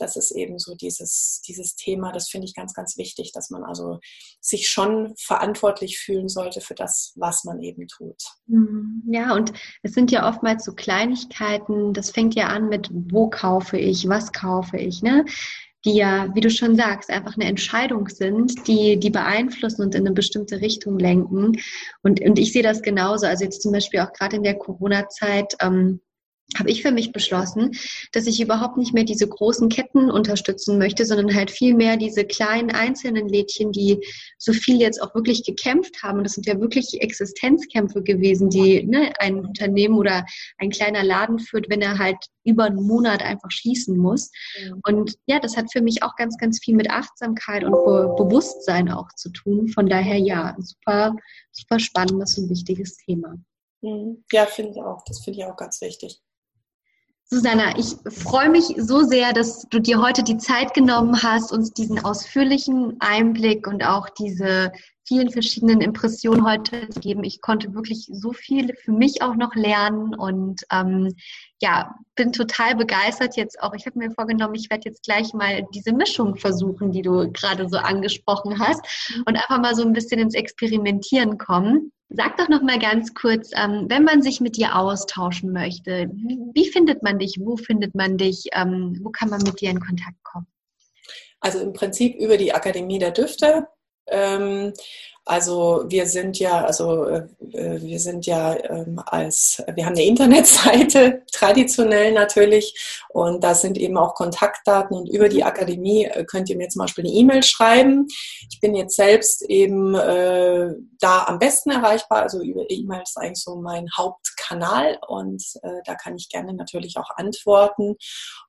das ist eben so dieses, dieses Thema, das finde ich ganz, ganz wichtig, dass man also sich schon verantwortlich fühlen sollte für das, was man eben tut. Mhm. Ja, und es sind ja oftmals so Kleinigkeiten, das fängt ja an mit, wo kaufe ich, was kaufe ich, ne? die ja, wie du schon sagst, einfach eine Entscheidung sind, die, die beeinflussen und in eine bestimmte Richtung lenken. Und, und ich sehe das genauso. Also jetzt zum Beispiel auch gerade in der Corona-Zeit, ähm, habe ich für mich beschlossen, dass ich überhaupt nicht mehr diese großen Ketten unterstützen möchte, sondern halt viel mehr diese kleinen einzelnen Lädchen, die so viel jetzt auch wirklich gekämpft haben. Und das sind ja wirklich Existenzkämpfe gewesen, die ne, ein Unternehmen oder ein kleiner Laden führt, wenn er halt über einen Monat einfach schließen muss. Mhm. Und ja, das hat für mich auch ganz, ganz viel mit Achtsamkeit und Be Bewusstsein auch zu tun. Von daher ja, super, super spannendes und wichtiges Thema. Mhm. Ja, finde ich auch. Das finde ich auch ganz wichtig. Susanna, ich freue mich so sehr, dass du dir heute die Zeit genommen hast, uns diesen ausführlichen Einblick und auch diese vielen verschiedenen Impressionen heute zu geben. Ich konnte wirklich so viel für mich auch noch lernen und ähm, ja, bin total begeistert jetzt auch. Ich habe mir vorgenommen, ich werde jetzt gleich mal diese Mischung versuchen, die du gerade so angesprochen hast und einfach mal so ein bisschen ins Experimentieren kommen. Sag doch noch mal ganz kurz, ähm, wenn man sich mit dir austauschen möchte, wie findet man dich? Wo findet man dich? Ähm, wo kann man mit dir in Kontakt kommen? Also im Prinzip über die Akademie der Düfte. Ähm, also wir sind ja, also äh, wir sind ja ähm, als, wir haben eine Internetseite, traditionell natürlich, und da sind eben auch Kontaktdaten. Und über die Akademie äh, könnt ihr mir zum Beispiel eine E-Mail schreiben. Ich bin jetzt selbst eben äh, da am besten erreichbar, also über E-Mail ist eigentlich so mein Hauptkanal. Und äh, da kann ich gerne natürlich auch antworten.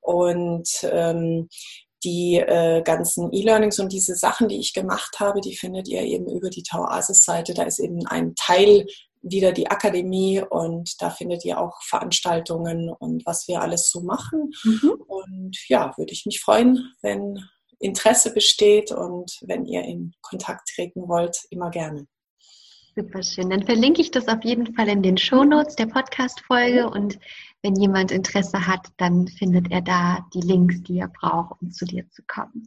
Und ähm, die äh, ganzen E-Learnings und diese Sachen, die ich gemacht habe, die findet ihr eben über die Tauasis-Seite. Da ist eben ein Teil wieder die Akademie und da findet ihr auch Veranstaltungen und was wir alles so machen. Mhm. Und ja, würde ich mich freuen, wenn Interesse besteht und wenn ihr in Kontakt treten wollt, immer gerne. Super schön. Dann verlinke ich das auf jeden Fall in den Show Notes der Podcast-Folge und wenn jemand Interesse hat, dann findet er da die Links, die er braucht, um zu dir zu kommen.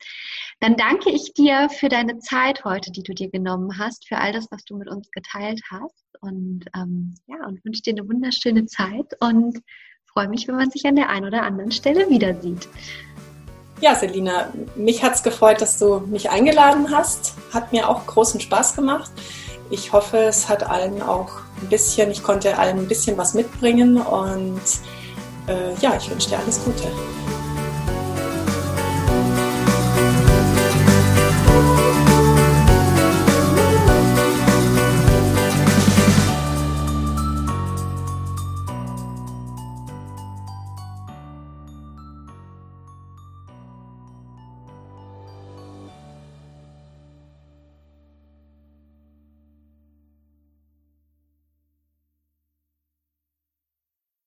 Dann danke ich dir für deine Zeit heute, die du dir genommen hast, für all das, was du mit uns geteilt hast und ähm, ja und wünsche dir eine wunderschöne Zeit und freue mich, wenn man sich an der einen oder anderen Stelle wieder sieht. Ja, Selina, mich hat es gefreut, dass du mich eingeladen hast. Hat mir auch großen Spaß gemacht. Ich hoffe, es hat allen auch ein bisschen, ich konnte allen ein bisschen was mitbringen und äh, ja, ich wünsche dir alles Gute.